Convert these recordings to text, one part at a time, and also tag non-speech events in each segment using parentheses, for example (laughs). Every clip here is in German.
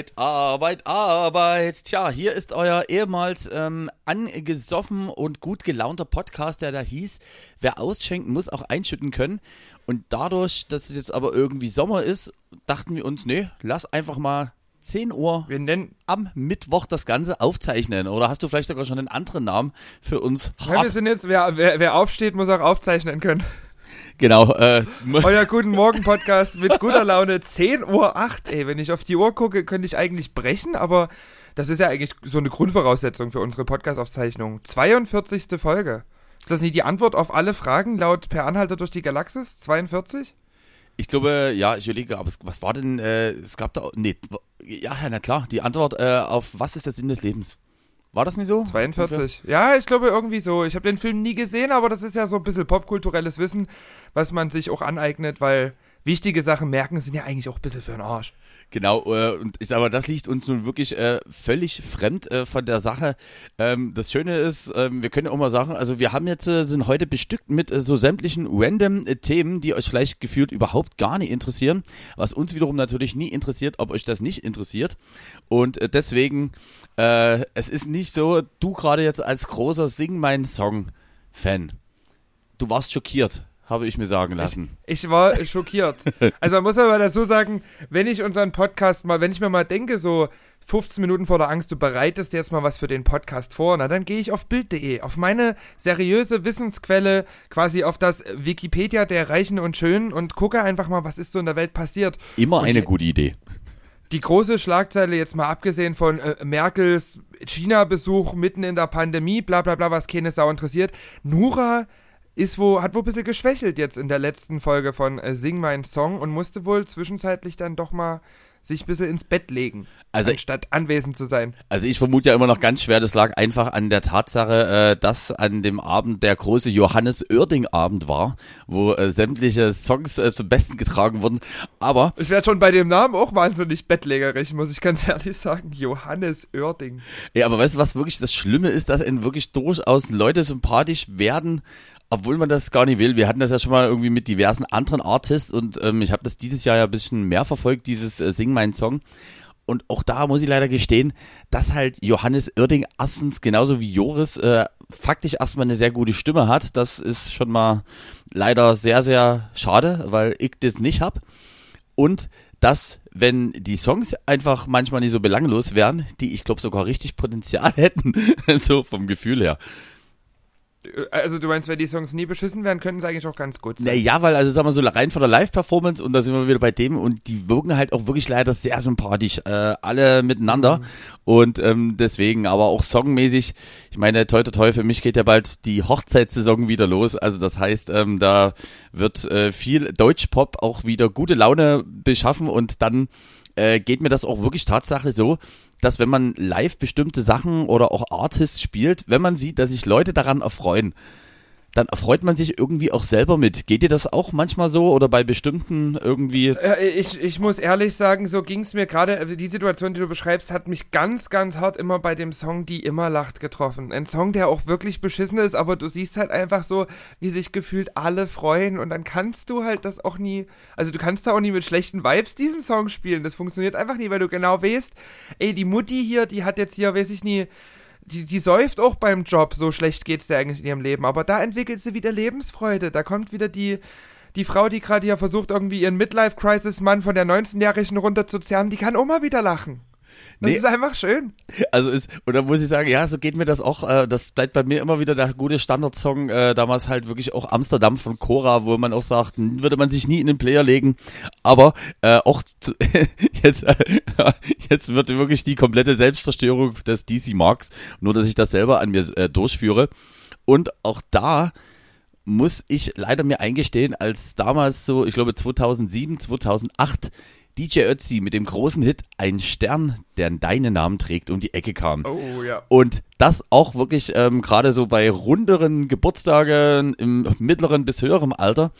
Arbeit, Arbeit, Arbeit. Tja, hier ist euer ehemals ähm, angesoffen und gut gelaunter Podcast, der da hieß, wer ausschenken muss, auch einschütten können. Und dadurch, dass es jetzt aber irgendwie Sommer ist, dachten wir uns, nee, lass einfach mal 10 Uhr Wir nennen, am Mittwoch das Ganze aufzeichnen. Oder hast du vielleicht sogar schon einen anderen Namen für uns? ja, wir sind jetzt, wer, wer, wer aufsteht, muss auch aufzeichnen können. Genau, äh, Euer Guten Morgen Podcast mit guter Laune, 10 Uhr 8. Ey, wenn ich auf die Uhr gucke, könnte ich eigentlich brechen, aber das ist ja eigentlich so eine Grundvoraussetzung für unsere Podcast-Aufzeichnung. 42. Folge. Ist das nicht die Antwort auf alle Fragen laut Per Anhalter durch die Galaxis? 42? Ich glaube, ja, ich überlege, aber was war denn, äh, es gab da, nee, ja, ja, na klar, die Antwort äh, auf was ist der Sinn des Lebens? War das nicht so? 42. Ja, ich glaube irgendwie so. Ich habe den Film nie gesehen, aber das ist ja so ein bisschen popkulturelles Wissen, was man sich auch aneignet, weil wichtige Sachen merken sind ja eigentlich auch ein bisschen für den Arsch. Genau, äh, und sag mal, das liegt uns nun wirklich äh, völlig fremd äh, von der Sache. Ähm, das Schöne ist, ähm, wir können auch mal sagen, also wir haben jetzt, äh, sind heute bestückt mit äh, so sämtlichen random äh, Themen, die euch vielleicht gefühlt überhaupt gar nicht interessieren, was uns wiederum natürlich nie interessiert, ob euch das nicht interessiert. Und äh, deswegen, äh, es ist nicht so, du gerade jetzt als großer Sing mein Song-Fan, du warst schockiert, habe ich mir sagen lassen. Ich war schockiert. (laughs) Also man muss aber dazu sagen, wenn ich unseren Podcast mal, wenn ich mir mal denke, so 15 Minuten vor der Angst, du bereitest jetzt mal was für den Podcast vor, na dann gehe ich auf Bild.de, auf meine seriöse Wissensquelle, quasi auf das Wikipedia der Reichen und Schönen und gucke einfach mal, was ist so in der Welt passiert. Immer Und eine gute Idee. Die große Schlagzeile jetzt mal abgesehen von äh, Merkels China-Besuch mitten in der Pandemie, bla bla bla, was keine Sau interessiert. Nura ist wo, hat wohl ein bisschen geschwächelt jetzt in der letzten Folge von äh, Sing Mein Song und musste wohl zwischenzeitlich dann doch mal sich ein bisschen ins Bett legen, Also- anstatt anwesend zu sein. Also ich vermute ja immer noch ganz schwer, das lag einfach an der Tatsache, äh, dass an dem Abend der große Johannes Oerding-Abend war, wo äh, sämtliche Songs äh, zum Besten getragen wurden. Aber Ich werde schon bei dem Namen auch wahnsinnig bettlägerig, muss ich ganz (laughs) ehrlich sagen. Johannes Oerding. Ja, aber weißt du, was wirklich das Schlimme ist, dass ihnen wirklich durchaus Leute sympathisch werden, obwohl man das gar nicht will. Wir hatten das ja schon mal irgendwie mit diversen anderen Artists und ähm, ich habe das dieses Jahr ja ein bisschen mehr verfolgt, dieses äh, Sing Mein Song. Und auch da muss ich leider gestehen, dass halt Johannes Oerding erstens genauso wie Joris äh, faktisch erstmal eine sehr gute Stimme hat. Das ist schon mal leider sehr, sehr schade, weil ich das nicht hab. Und dass, wenn die Songs einfach manchmal nicht so belanglos wären, die ich glaube sogar richtig Potenzial (laughs) hätten, so vom Gefühl her. Also du meinst, wenn die Songs nie beschissen werden, könnten sie eigentlich auch ganz gut sein. Naja, weil also sagen wir so rein von der Live-Performance und da sind wir wieder bei dem und die wirken halt auch wirklich leider sehr sympathisch, äh, alle miteinander. Und ähm, deswegen, aber auch songmäßig, ich meine, toi toi toi, für mich geht ja bald die Hochzeitssaison wieder los, also das heißt, ähm, da wird äh, viel Deutschpop auch wieder gute Laune beschaffen. Und dann äh, geht mir das auch wirklich Tatsache so, dass wenn man live bestimmte Sachen oder auch Artists spielt, wenn man sieht, dass sich Leute daran erfreuen, dann erfreut man sich irgendwie auch selber mit. Geht dir das auch manchmal so oder bei bestimmten irgendwie? Äh, Ich, ich muss ehrlich sagen, so ging es mir gerade, also die Situation, die du beschreibst, hat mich ganz, ganz hart immer bei dem Song Die immer lacht getroffen. Ein Song, der auch wirklich beschissen ist, aber du siehst halt einfach so, wie sich gefühlt alle freuen und dann kannst du halt das auch nie, also du kannst da auch nie mit schlechten Vibes diesen Song spielen. Das funktioniert einfach nie, weil du genau weißt, ey, die Mutti hier, die hat jetzt hier, weiß ich nie, die, die säuft auch beim Job, so schlecht geht's der eigentlich in ihrem Leben. Aber da entwickelt sie wieder Lebensfreude. Da kommt wieder die, die Frau, die gerade hier versucht, irgendwie ihren Midlife-Crisis-Mann von der 19-Jährigen runterzuzerren, die kann mal wieder lachen. Das Nee. ist einfach schön. Also ist, und da muss ich sagen, ja, so geht mir das auch. Äh, das bleibt bei mir immer wieder der gute Standardsong. Äh, damals halt wirklich auch Amsterdam von Cora, wo man auch sagt, würde man sich nie in den Player legen. Aber äh, auch zu, (laughs) jetzt, äh, (laughs) jetzt wird wirklich die komplette Selbstzerstörung des DC Marks, nur dass ich das selber an mir äh, durchführe. Und auch da muss ich leider mir eingestehen, als damals so, ich glaube 2007, 2008 DJ Ötzi mit dem großen Hit Ein Stern, der deinen Namen trägt, um die Ecke kam. Oh ja. Und das auch wirklich ähm, gerade so bei runderen Geburtstagen im mittleren bis höheren Alter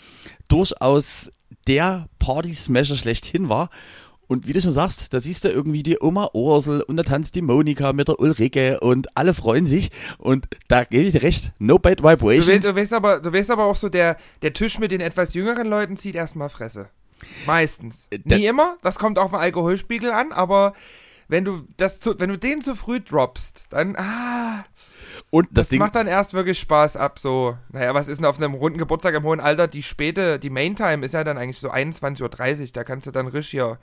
durchaus der Party-Smasher schlechthin war. Und wie du schon sagst, da siehst du irgendwie die Oma Ursel und da tanzt die Monika mit der Ulrike und alle freuen sich. Und da gebe ich dir recht, no bad vibrations. du, weißt aber, du weißt aber auch so, der, der Tisch mit den etwas jüngeren Leuten zieht erstmal Fresse. Meistens. Äh, der- Nie immer, das kommt auf den Alkoholspiegel an, aber wenn du das zu, wenn du den zu früh droppst, dann, ah, Und das, das Ding, macht dann erst wirklich Spaß ab so, naja, was ist denn auf einem runden Geburtstag im hohen Alter, die späte, die Main-Time ist ja dann eigentlich so 21.30 Uhr, da kannst du dann richtig hier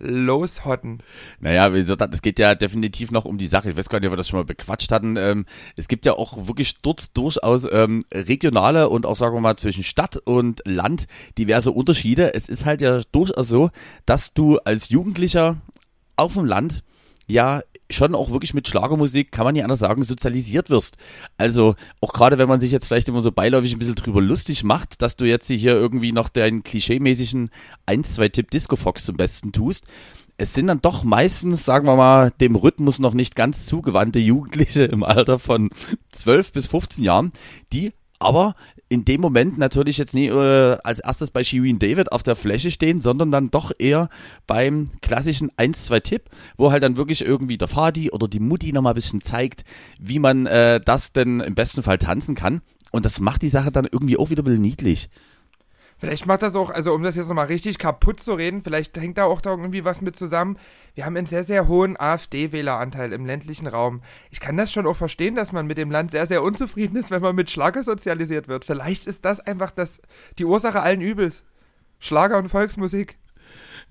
loshotten. Naja, wie gesagt, das geht ja definitiv noch um die Sache. Ich weiß gar nicht, ob wir das schon mal bequatscht hatten. Ähm, es gibt ja auch wirklich dort durchaus ähm, regionale und auch, sagen wir mal, zwischen Stadt und Land diverse Unterschiede. Es ist halt ja durchaus so, dass du als Jugendlicher auf dem Land ja schon auch wirklich mit Schlagermusik, kann man nicht anders sagen, sozialisiert wirst. Also auch gerade wenn man sich jetzt vielleicht immer so beiläufig ein bisschen drüber lustig macht, dass du jetzt hier irgendwie noch deinen klischeemäßigen 1-2-Tipp Disco Fox zum Besten tust. Es sind dann doch meistens, sagen wir mal, dem Rhythmus noch nicht ganz zugewandte Jugendliche im Alter von 12 bis 15 Jahren, die aber in dem Moment natürlich jetzt nie äh, als erstes bei Shirin David auf der Fläche stehen, sondern dann doch eher beim klassischen 1-2-Tipp, wo halt dann wirklich irgendwie der Fadi oder die Mutti nochmal ein bisschen zeigt, wie man äh, das denn im besten Fall tanzen kann. Und das macht die Sache dann irgendwie auch wieder ein bisschen niedlich. Vielleicht macht das auch, also um das jetzt nochmal richtig kaputt zu reden, vielleicht hängt da auch da irgendwie was mit zusammen. Wir haben einen sehr, sehr hohen AfD-Wähleranteil im ländlichen Raum. Ich kann das schon auch verstehen, dass man mit dem Land sehr, sehr unzufrieden ist, wenn man mit Schlager sozialisiert wird. Vielleicht ist das einfach das, die Ursache allen Übels. Schlager und Volksmusik.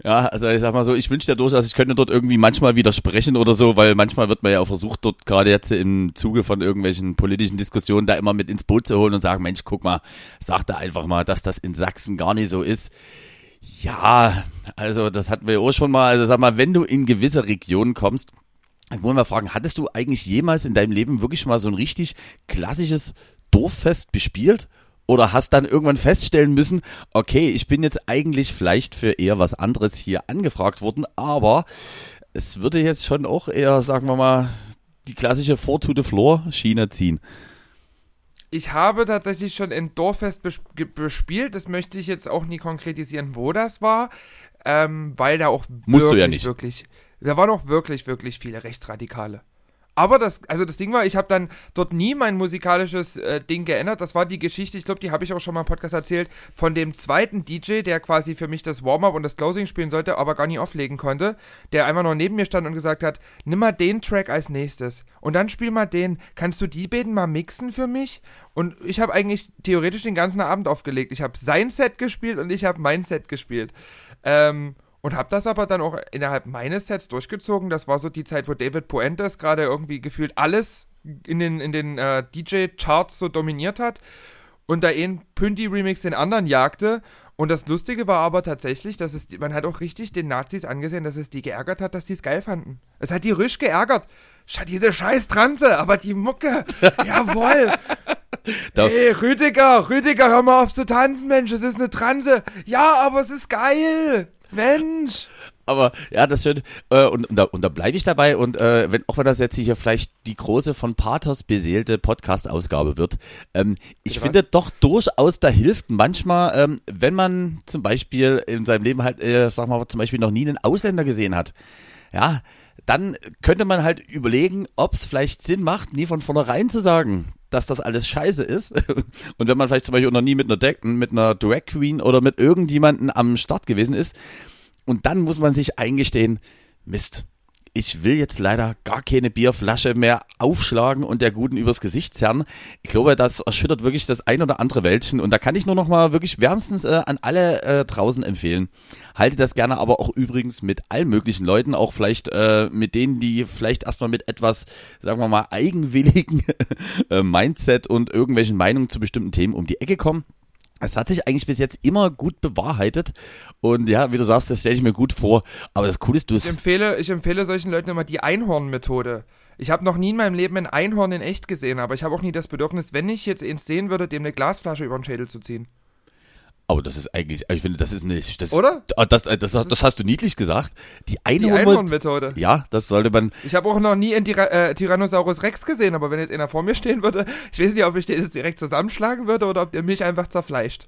Ja, also ich sag mal so, ich wünsche ja durchaus, ich könnte dort irgendwie manchmal widersprechen oder so, weil manchmal wird man ja auch versucht, dort gerade jetzt im Zuge von irgendwelchen politischen Diskussionen da immer mit ins Boot zu holen und sagen, Mensch, guck mal, sag da einfach mal, dass das in Sachsen gar nicht so ist. Ja, also das hatten wir auch schon mal. Also sag mal, wenn du in gewisse Regionen kommst, Jetzt wollen wir fragen, hattest du eigentlich jemals in deinem Leben wirklich mal so ein richtig klassisches Dorffest bespielt? Oder hast dann irgendwann feststellen müssen, okay, ich bin jetzt eigentlich vielleicht für eher was anderes hier angefragt worden, aber es würde jetzt schon auch eher, sagen wir mal, die klassische Four to the Floor Schiene ziehen. Ich habe tatsächlich schon ein Dorffest bes bespielt. Das möchte ich jetzt auch nie konkretisieren, wo das war, ähm, weil da auch Musst du wirklich, ja nicht. wirklich, da waren auch wirklich, wirklich viele Rechtsradikale. Aber das, also das Ding war, ich habe dann dort nie mein musikalisches äh, Ding geändert. Das war die Geschichte, ich glaube, die habe ich auch schon mal im Podcast erzählt, von dem zweiten DJ, der quasi für mich das Warm-up und das Closing spielen sollte, aber gar nicht auflegen konnte, der einfach nur neben mir stand und gesagt hat, nimm mal den Track als nächstes und dann spiel mal den. Kannst du die beiden mal mixen für mich? Und ich habe eigentlich theoretisch den ganzen Abend aufgelegt. Ich habe sein Set gespielt und ich habe mein Set gespielt. Ähm, und habe das aber dann auch innerhalb meines Sets durchgezogen. Das war so die Zeit, wo David Puentes gerade irgendwie gefühlt alles in den, in den äh, DJ-Charts so dominiert hat und da ein Pünti-Remix den anderen jagte. Und das Lustige war aber tatsächlich, dass es, man hat auch richtig den Nazis angesehen, dass es die geärgert hat, dass die es geil fanden. Es hat die Risch geärgert. Diese scheiß Transe, aber die Mucke, (laughs) jawohl. Da- Hey, Rüdiger, Rüdiger, hör mal auf zu tanzen, Mensch, es ist eine Transe. Ja, aber es ist geil. Mensch. Aber ja, das schön. Äh, und, und da, und da bleibe ich dabei. Und äh, wenn auch wenn das jetzt hier vielleicht die große von Pathos beseelte Podcast-Ausgabe wird, ähm, ich Bitte finde doch durchaus, da hilft manchmal, ähm, wenn man zum Beispiel in seinem Leben halt, äh, sag mal, zum Beispiel noch nie einen Ausländer gesehen hat. Ja, dann könnte man halt überlegen, ob es vielleicht Sinn macht, nie von vornherein zu sagen, dass das alles scheiße ist. (laughs) Und wenn man vielleicht zum Beispiel noch nie mit einer, Deck, mit einer Drag Queen oder mit irgendjemanden am Start gewesen ist, und dann muss man sich eingestehen, Mist, ich will jetzt leider gar keine Bierflasche mehr aufschlagen und der Guten übers Gesicht zerren. Ich glaube, das erschüttert wirklich das ein oder andere Wäldchen. Und da kann ich nur noch mal wirklich wärmstens äh, an alle äh, draußen empfehlen. Halte das gerne aber auch übrigens mit allen möglichen Leuten, auch vielleicht äh, mit denen, die vielleicht erstmal mit etwas, sagen wir mal, eigenwilligen (laughs) äh, Mindset und irgendwelchen Meinungen zu bestimmten Themen um die Ecke kommen. Es hat sich eigentlich bis jetzt immer gut bewahrheitet. Und ja, wie du sagst, das stelle ich mir gut vor. Aber das Coole ist, du Ich empfehle, ich empfehle solchen Leuten immer die Einhorn-Methode. Ich habe noch nie in meinem Leben ein Einhorn in echt gesehen, aber ich habe auch nie das Bedürfnis, wenn ich jetzt eins sehen würde, dem eine Glasflasche über den Schädel zu ziehen. Aber das ist eigentlich, ich finde, das ist nicht. Das, Oder? Das, das, das, das hast du niedlich gesagt. Die Die Einhorn. Einhornmethode. Ja, das sollte man. Ich habe auch noch nie einen Tyra äh, Tyrannosaurus Rex gesehen, aber wenn jetzt einer vor mir stehen würde, (laughs) ich weiß nicht, ob ich den jetzt direkt zusammenschlagen würde oder ob der mich einfach zerfleischt.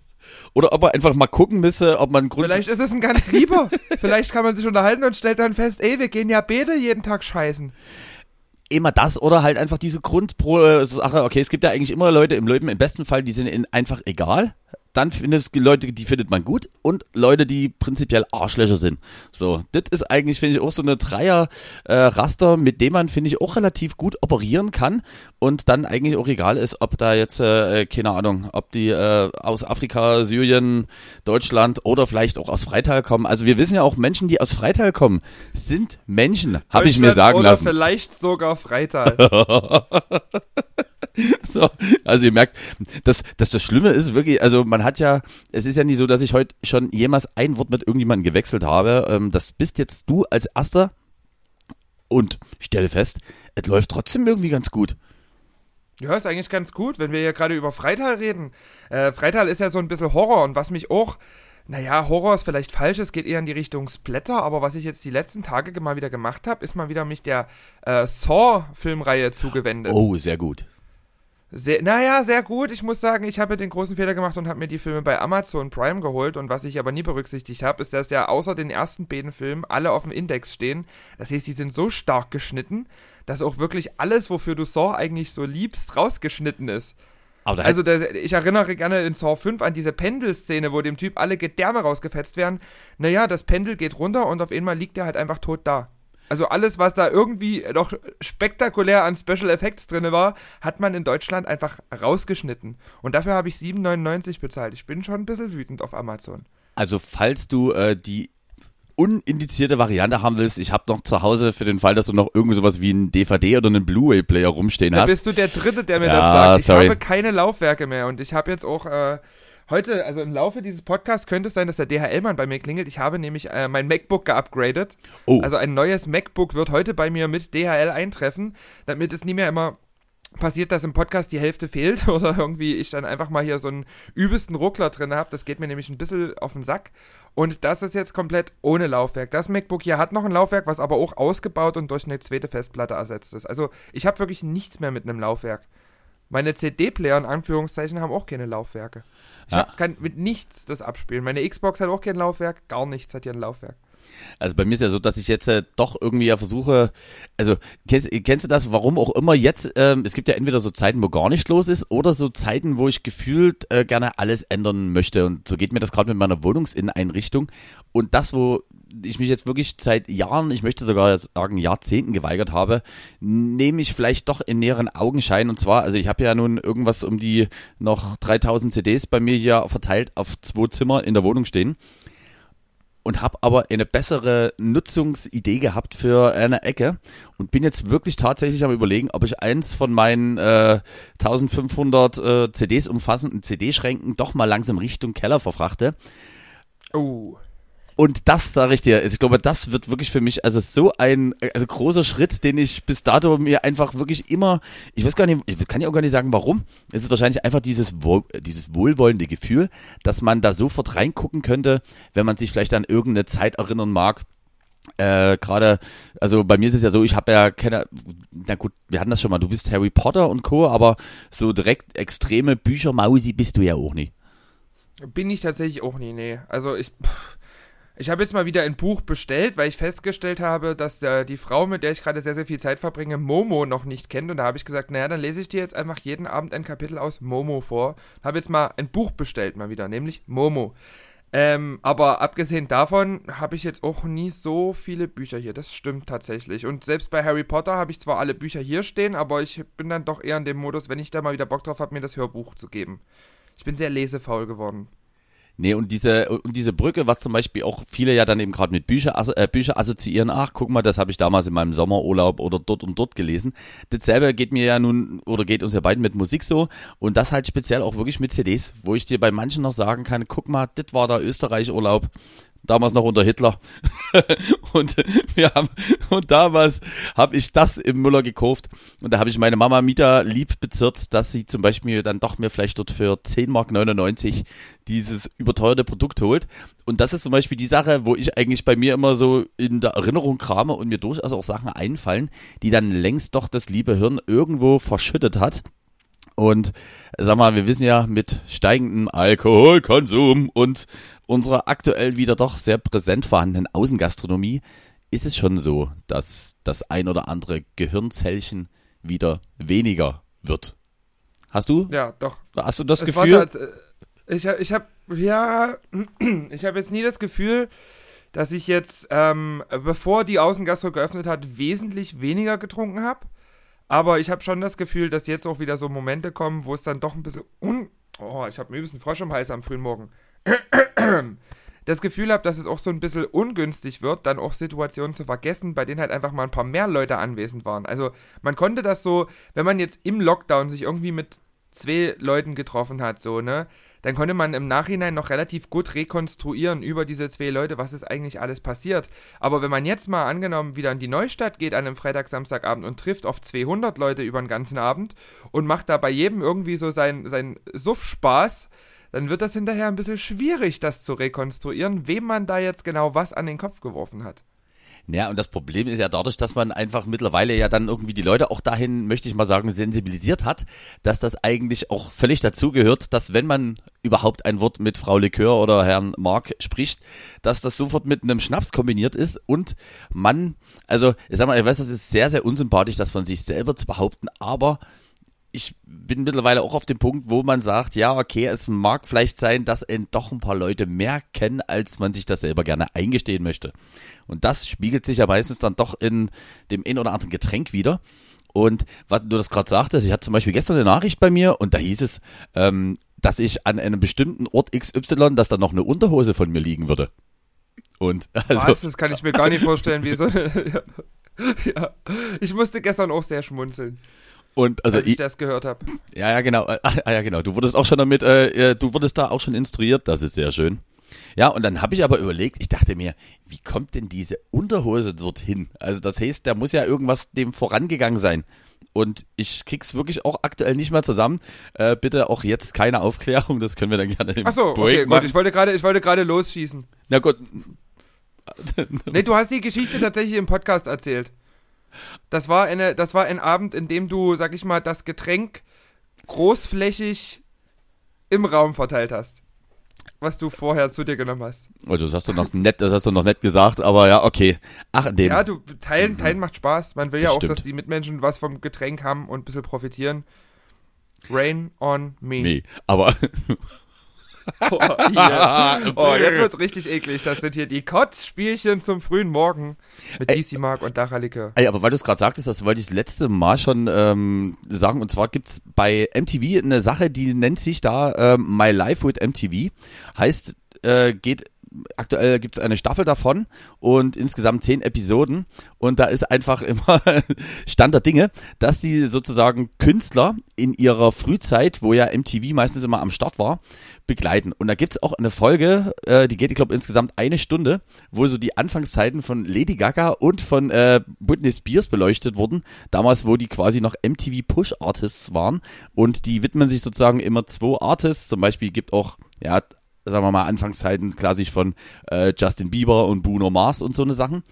Oder ob man einfach mal gucken müsse, ob man Grund. Vielleicht ist es ein ganz lieber. Vielleicht kann man sich unterhalten und stellt dann fest, ey, wir gehen ja beide jeden Tag scheißen. immer das oder halt einfach diese Grundsache, okay, es gibt ja eigentlich immer Leute im Leben, im besten Fall, die sind ihnen einfach egal. Dann findest du Leute, die findet man gut und Leute, die prinzipiell Arschlöcher sind. So, das ist eigentlich, finde ich, auch so eine Dreier-Raster, mit dem man, finde ich, auch relativ gut operieren kann und dann eigentlich auch egal ist, ob da jetzt, äh, keine Ahnung, ob die äh, aus Afrika, Syrien, Deutschland oder vielleicht auch aus Freital kommen. Also wir wissen ja auch, Menschen, die aus Freital kommen, sind Menschen, habe ich mir sagen oder lassen. vielleicht sogar Freital. (laughs) (laughs) So, also ihr merkt, dass, dass das Schlimme ist wirklich, also man hat ja, es ist ja nicht so, dass ich heute schon jemals ein Wort mit irgendjemandem gewechselt habe. Ähm, das bist jetzt du als Erster und ich stelle fest, es läuft trotzdem irgendwie ganz gut. Ja, ist eigentlich ganz gut, wenn wir hier gerade über Freital reden. Äh, Freital ist ja so ein bisschen Horror und was mich auch, naja, Horror ist vielleicht falsch, es geht eher in die Richtung Splatter, aber was ich jetzt die letzten Tage mal wieder gemacht habe, ist mal wieder mich der äh, Saw-Filmreihe zugewendet. Oh, sehr gut. Sehr, naja, sehr gut. Ich muss sagen, ich habe den großen Fehler gemacht und habe mir die Filme bei Amazon Prime geholt. Und was ich aber nie berücksichtigt habe, ist, dass ja außer den ersten beiden Filmen alle auf dem Index stehen. Das heißt, die sind so stark geschnitten, dass auch wirklich alles, wofür du Saw eigentlich so liebst, rausgeschnitten ist. Aber da Also da, ich erinnere gerne in Saw 5 an diese Pendelszene, wo dem Typ alle Gedärme rausgefetzt werden. Naja, das Pendel geht runter und auf einmal liegt er halt einfach tot da. Also alles, was da irgendwie noch spektakulär an Special Effects drin war, hat man in Deutschland einfach rausgeschnitten. Und dafür habe ich 7,99 bezahlt. Ich bin schon ein bisschen wütend auf Amazon. also falls du äh, die unindizierte Variante haben willst, ich habe noch zu Hause für den Fall, dass du noch irgendwie sowas wie einen DVD oder einen Blu-ray-Player rumstehen Da hast. bist du der Dritte, der mir Ja, das sagt. Ich sorry. habe keine Laufwerke mehr und ich habe jetzt auch äh, heute, also im Laufe dieses Podcasts könnte es sein, dass der DHL-Mann bei mir klingelt. Ich habe nämlich äh, mein MacBook geupgradet. Oh. Also ein neues MacBook wird heute bei mir mit DHL eintreffen, damit es nie mehr immer passiert, dass im Podcast die Hälfte fehlt (laughs) oder irgendwie ich dann einfach mal hier so einen übelsten Ruckler drin habe. Das geht mir nämlich ein bisschen auf den Sack. Und das ist jetzt komplett ohne Laufwerk. Das MacBook hier hat noch ein Laufwerk, was aber auch ausgebaut und durch eine zweite Festplatte ersetzt ist. Also ich habe wirklich nichts mehr mit einem Laufwerk. Meine CD-Player in Anführungszeichen haben auch keine Laufwerke. Ich Ja. hab kann mit nichts das abspielen. Meine Xbox hat auch kein Laufwerk, gar nichts hat hier ein Laufwerk. Also bei mir ist ja so, dass ich jetzt äh, doch irgendwie ja versuche, also kennst, kennst du das, warum auch immer jetzt, ähm, es gibt ja entweder so Zeiten, wo gar nicht los ist, oder so Zeiten, wo ich gefühlt äh, gerne alles ändern möchte. Und so geht mir das gerade mit meiner Wohnungsinneneinrichtung. Und das, wo ich mich jetzt wirklich seit Jahren, ich möchte sogar sagen Jahrzehnten geweigert habe, nehme ich vielleicht doch in näheren Augenschein. Und zwar, also ich habe ja nun irgendwas um die noch 3000 CDs bei mir hier verteilt auf zwei Zimmer in der Wohnung stehen und habe aber eine bessere Nutzungsidee gehabt für eine Ecke und bin jetzt wirklich tatsächlich am überlegen, ob ich eins von meinen äh, 1500 äh, CDs umfassenden CD-Schränken doch mal langsam Richtung Keller verfrachte. Oh. Und das sage ich dir, ich glaube, das wird wirklich für mich also so ein also großer Schritt, den ich bis dato mir einfach wirklich immer, ich weiß gar nicht, ich kann ja auch gar nicht sagen, warum. Es ist wahrscheinlich einfach dieses dieses wohlwollende Gefühl, dass man da sofort reingucken könnte, wenn man sich vielleicht an irgendeine Zeit erinnern mag. Äh, gerade, also bei mir ist es ja so, ich habe ja keine, na gut, wir hatten das schon mal, du bist Harry Potter und Co., aber so direkt extreme Büchermausi bist du ja auch nicht. Bin ich tatsächlich auch nie, nee. Also ich. pff, Ich habe jetzt mal wieder ein Buch bestellt, weil ich festgestellt habe, dass der, die Frau, mit der ich gerade sehr, sehr viel Zeit verbringe, Momo noch nicht kennt. Und da habe ich gesagt, naja, dann lese ich dir jetzt einfach jeden Abend ein Kapitel aus Momo vor. Habe jetzt mal ein Buch bestellt, mal wieder, nämlich Momo. Ähm, aber abgesehen davon habe ich jetzt auch nie so viele Bücher hier. Das stimmt tatsächlich. Und selbst bei Harry Potter habe ich zwar alle Bücher hier stehen, aber ich bin dann doch eher in dem Modus, wenn ich da mal wieder Bock drauf habe, mir das Hörbuch zu geben. Ich bin sehr lesefaul geworden. Nee, und diese, und diese Brücke, was zum Beispiel auch viele ja dann eben gerade mit Bücher, äh, Bücher assoziieren, ach, guck mal, das habe ich damals in meinem Sommerurlaub oder dort und dort gelesen. Dasselbe geht mir ja nun, oder geht uns ja beiden mit Musik so, und das halt speziell auch wirklich mit CDs, wo ich dir bei manchen noch sagen kann, guck mal, das war der Österreich-Urlaub, damals noch unter Hitler. (laughs) und wir haben, und damals habe ich das im Müller gekauft. Und da habe ich meine Mama Mieter lieb bezirzt, dass sie zum Beispiel dann doch mir vielleicht dort für 10,99 Mark dieses überteuerte Produkt holt. Und das ist zum Beispiel die Sache, wo ich eigentlich bei mir immer so in der Erinnerung krame und mir durchaus auch Sachen einfallen, die dann längst doch das liebe Hirn irgendwo verschüttet hat. Und sag mal, wir wissen ja mit steigendem Alkoholkonsum und unserer aktuell wieder doch sehr präsent vorhandenen Außengastronomie ist es schon so, dass das ein oder andere Gehirnzellchen wieder weniger wird. Hast du? Ja, doch. Hast du das Es Gefühl? war tats- äh, ich hab- (clears throat) ich habe ja, ich habe jetzt nie das Gefühl, dass ich jetzt, ähm, bevor die Außengastro geöffnet hat, wesentlich weniger getrunken habe. Aber ich habe schon das Gefühl, dass jetzt auch wieder so Momente kommen, wo es dann doch ein bisschen un... Oh, ich habe mir ein bisschen Frosch im Hals am frühen Morgen. Das Gefühl habe, dass es auch so ein bisschen ungünstig wird, dann auch Situationen zu vergessen, bei denen halt einfach mal ein paar mehr Leute anwesend waren. Also man konnte das so, wenn man jetzt im Lockdown sich irgendwie mit zwei Leuten getroffen hat, so, ne, dann konnte man im Nachhinein noch relativ gut rekonstruieren über diese zwei Leute, was ist eigentlich alles passiert. Aber wenn man jetzt mal angenommen wieder in die Neustadt geht an einem Freitag, Samstagabend und trifft auf 200 Leute über den ganzen Abend und macht da bei jedem irgendwie so sein, sein Suff-Spaß, dann wird das hinterher ein bisschen schwierig, das zu rekonstruieren, wem man da jetzt genau was an den Kopf geworfen hat. Ja, und das Problem ist ja dadurch, dass man einfach mittlerweile ja dann irgendwie die Leute auch dahin, möchte ich mal sagen, sensibilisiert hat, dass das eigentlich auch völlig dazugehört, dass wenn man überhaupt ein Wort mit Frau Likör oder Herrn Mark spricht, dass das sofort mit einem Schnaps kombiniert ist und man, also ich sag mal, ich weiß, das ist sehr, sehr unsympathisch, das von sich selber zu behaupten, aber ich bin mittlerweile auch auf dem Punkt, wo man sagt, ja, okay, es mag vielleicht sein, dass doch ein paar Leute mehr kennen, als man sich das selber gerne eingestehen möchte. Und das spiegelt sich ja meistens dann doch in dem ein oder anderen Getränk wieder. Und was du das gerade sagtest, ich hatte zum Beispiel gestern eine Nachricht bei mir und da hieß es, ähm, dass ich an einem bestimmten Ort XY, dass da noch eine Unterhose von mir liegen würde. Und (laughs) also, Was? Das kann ich mir gar nicht vorstellen, wie so (laughs) ja. ja. Ich musste gestern auch sehr schmunzeln, und also als ich ich, das gehört habe. Ja, ja, genau. Äh, Ah, ja, genau. Du wurdest auch schon damit, äh, äh, du wurdest da auch schon instruiert. Das ist sehr schön. Ja, und dann habe ich aber überlegt, ich dachte mir, wie kommt denn diese Unterhose dorthin? Also das heißt, da muss ja irgendwas dem vorangegangen sein. Und ich krieg's wirklich auch aktuell nicht mehr zusammen. Äh, bitte auch jetzt keine Aufklärung, das können wir dann gerne im Achso, Break okay, gut. machen. Ich wollte gerade, ich wollte gerade losschießen. Na gut, Nee, du hast die Geschichte tatsächlich im Podcast erzählt. Das war eine, das war ein Abend, in dem du, sag ich mal, das Getränk großflächig im Raum verteilt hast. Was du vorher zu dir genommen hast. oh, das hast du noch nett, das hast du noch nett gesagt, aber ja, okay. Ach, in dem. Ja, du, teilen, teilen macht Spaß. Man will Das ja auch, stimmt. dass die Mitmenschen was vom Getränk haben und ein bisschen profitieren. Rain on me. nee, aber (laughs) Oh, (laughs) hier. oh, jetzt wird's richtig eklig. Das sind hier die Kotzspielchen zum frühen Morgen mit Ey. DC Mark und Dacha Likör. Ey, aber weil du es gerade sagtest, das wollte ich das letzte Mal schon ähm, sagen. Und zwar gibt's bei MTV eine Sache, die nennt sich da ähm, My Life with MTV. Heißt, äh, geht aktuell gibt's eine Staffel davon und insgesamt zehn Episoden. Und da ist einfach (laughs) immer Stand der Dinge, dass die sozusagen Künstler in ihrer Frühzeit, wo ja MTV meistens immer am Start war, begleiten. Und da gibt's auch eine Folge, äh, die geht, ich glaube, insgesamt eine Stunde, wo so die Anfangszeiten von Lady Gaga und von äh, Britney Spears beleuchtet wurden. Damals, wo die quasi noch MTV Push Artists waren. Und die widmen sich sozusagen immer zwei Artists. Zum Beispiel gibt auch, ja, sagen wir mal, Anfangszeiten klassisch von äh, Justin Bieber und Bruno Mars und so eine Sachen.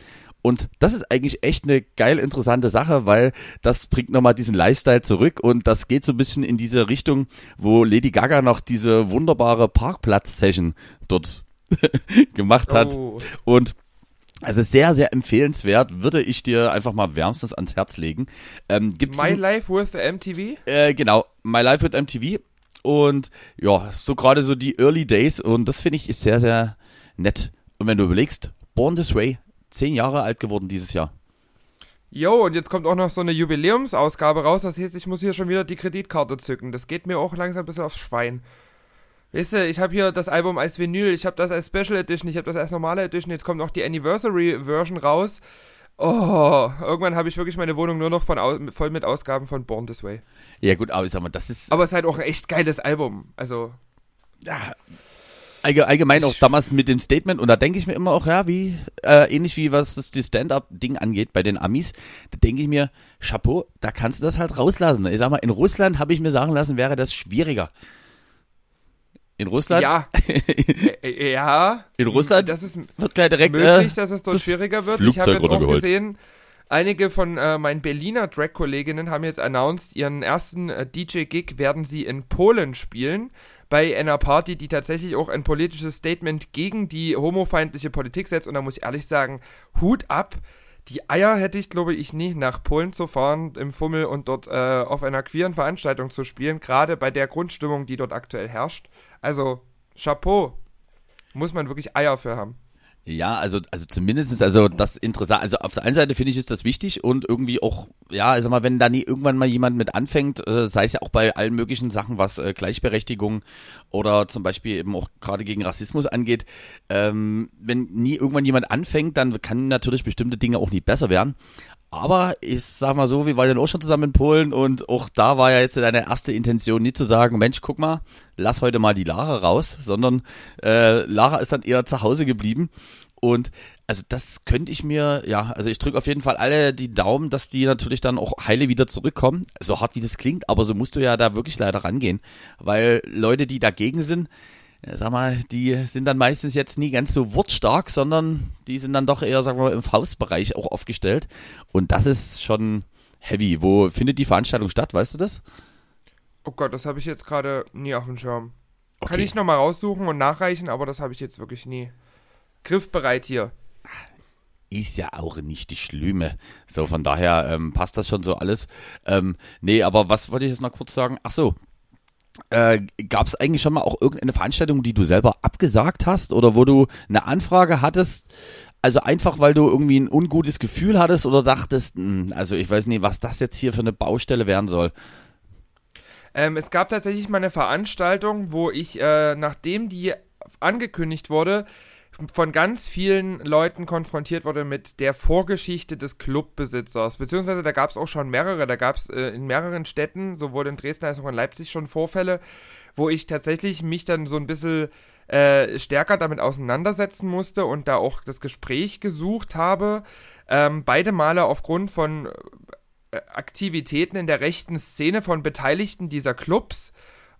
Und das ist eigentlich echt eine geil interessante Sache, weil das bringt nochmal diesen Lifestyle zurück und das geht so ein bisschen in diese Richtung, wo Lady Gaga noch diese wunderbare Parkplatz-Session dort (laughs) gemacht hat. Oh. Und also sehr, sehr empfehlenswert, würde ich dir einfach mal wärmstens ans Herz legen. Ähm, gibt's My Life with MTV? äh, genau, My Life with MTV. Und ja, so gerade so die Early Days und das finde ich ist sehr, sehr nett. Und wenn du überlegst, Born This Way, zehn Jahre alt geworden dieses Jahr. Jo, und jetzt kommt auch noch so eine Jubiläumsausgabe raus. Das heißt, ich muss hier schon wieder die Kreditkarte zücken. Das geht mir auch langsam ein bisschen aufs Schwein. Weißt du, ich habe hier das Album als Vinyl, ich habe das als Special Edition, ich habe das als normale Edition, jetzt kommt noch die Anniversary Version raus. Oh, irgendwann habe ich wirklich meine Wohnung nur noch von, voll mit Ausgaben von Born This Way. Ja gut, aber ich sag mal, das ist Aber es ist halt auch ein echt geiles Album. Also, ja, allgemein auch damals mit dem Statement und da denke ich mir immer auch, ja, wie, äh, ähnlich wie was das die Stand-up-Ding angeht bei den Amis, da denke ich mir, Chapeau, da kannst du das halt rauslassen. Ich sag mal, in Russland habe ich mir sagen lassen, wäre das schwieriger. In Russland? Ja. (laughs) Äh, ja. In Russland das ist wird gleich direkt möglich, äh, dass es dort das schwieriger wird. Flugzeug ich habe jetzt auch runtergeholt. gesehen, einige von äh, meinen Berliner Drag-Kolleginnen haben jetzt announced, ihren ersten äh, DJ-Gig werden sie in Polen spielen. Bei einer Party, die tatsächlich auch ein politisches Statement gegen die homofeindliche Politik setzt. Und da muss ich ehrlich sagen, Hut ab. Die Eier hätte ich, glaube ich, nie, nach Polen zu fahren im Fummel und dort äh, auf einer queeren Veranstaltung zu spielen, gerade bei der Grundstimmung, die dort aktuell herrscht. Also, Chapeau. Muss man wirklich Eier für haben. Ja, also, also zumindest ist also das interessant. Also auf der einen Seite finde ich ist das wichtig und irgendwie auch, ja, also mal, wenn da nie irgendwann mal jemand mit anfängt, äh, sei es ja auch bei allen möglichen Sachen, was äh, Gleichberechtigung oder zum Beispiel eben auch gerade gegen Rassismus angeht, ähm, wenn nie irgendwann jemand anfängt, dann kann natürlich bestimmte Dinge auch nie besser werden. Aber ich sag mal so, wir waren ja auch schon zusammen in Polen und auch da war ja jetzt deine erste Intention nicht zu sagen, Mensch, guck mal, lass heute mal die Lara raus, sondern äh, Lara ist dann eher zu Hause geblieben. Und also das könnte ich mir, ja, also ich drücke auf jeden Fall alle die Daumen, dass die natürlich dann auch heile wieder zurückkommen. So hart wie das klingt, aber so musst du ja da wirklich leider rangehen. Weil Leute, die dagegen sind, sag mal, die sind dann meistens jetzt nie ganz so wortstark, sondern die sind dann doch eher, sagen wir mal, im Faustbereich auch aufgestellt. Und das ist schon heavy. Wo findet die Veranstaltung statt, weißt du das? Oh Gott, das habe ich jetzt gerade nie auf dem Schirm. Kann Okay. ich nochmal raussuchen und nachreichen, aber das habe ich jetzt wirklich nie. Griffbereit hier. ist ja auch nicht die Schlimme. So, von daher ähm, passt das schon so alles. Ähm, nee, aber was wollte ich jetzt noch kurz sagen? Ach so. Äh, Gab es eigentlich schon mal auch irgendeine Veranstaltung, die du selber abgesagt hast oder wo du eine Anfrage hattest? Also einfach, weil du irgendwie ein ungutes Gefühl hattest oder dachtest, hm, also ich weiß nicht, was das jetzt hier für eine Baustelle werden soll. Ähm, es gab tatsächlich mal eine Veranstaltung, wo ich, äh, nachdem die angekündigt wurde, von ganz vielen Leuten konfrontiert wurde mit der Vorgeschichte des Clubbesitzers. Beziehungsweise da gab es auch schon mehrere. Da gab es äh, in mehreren Städten, sowohl in Dresden als auch in Leipzig, schon Vorfälle, wo ich tatsächlich mich dann so ein bisschen äh, stärker damit auseinandersetzen musste und da auch das Gespräch gesucht habe. Ähm, beide Male aufgrund von äh, Aktivitäten in der rechten Szene von Beteiligten dieser Clubs.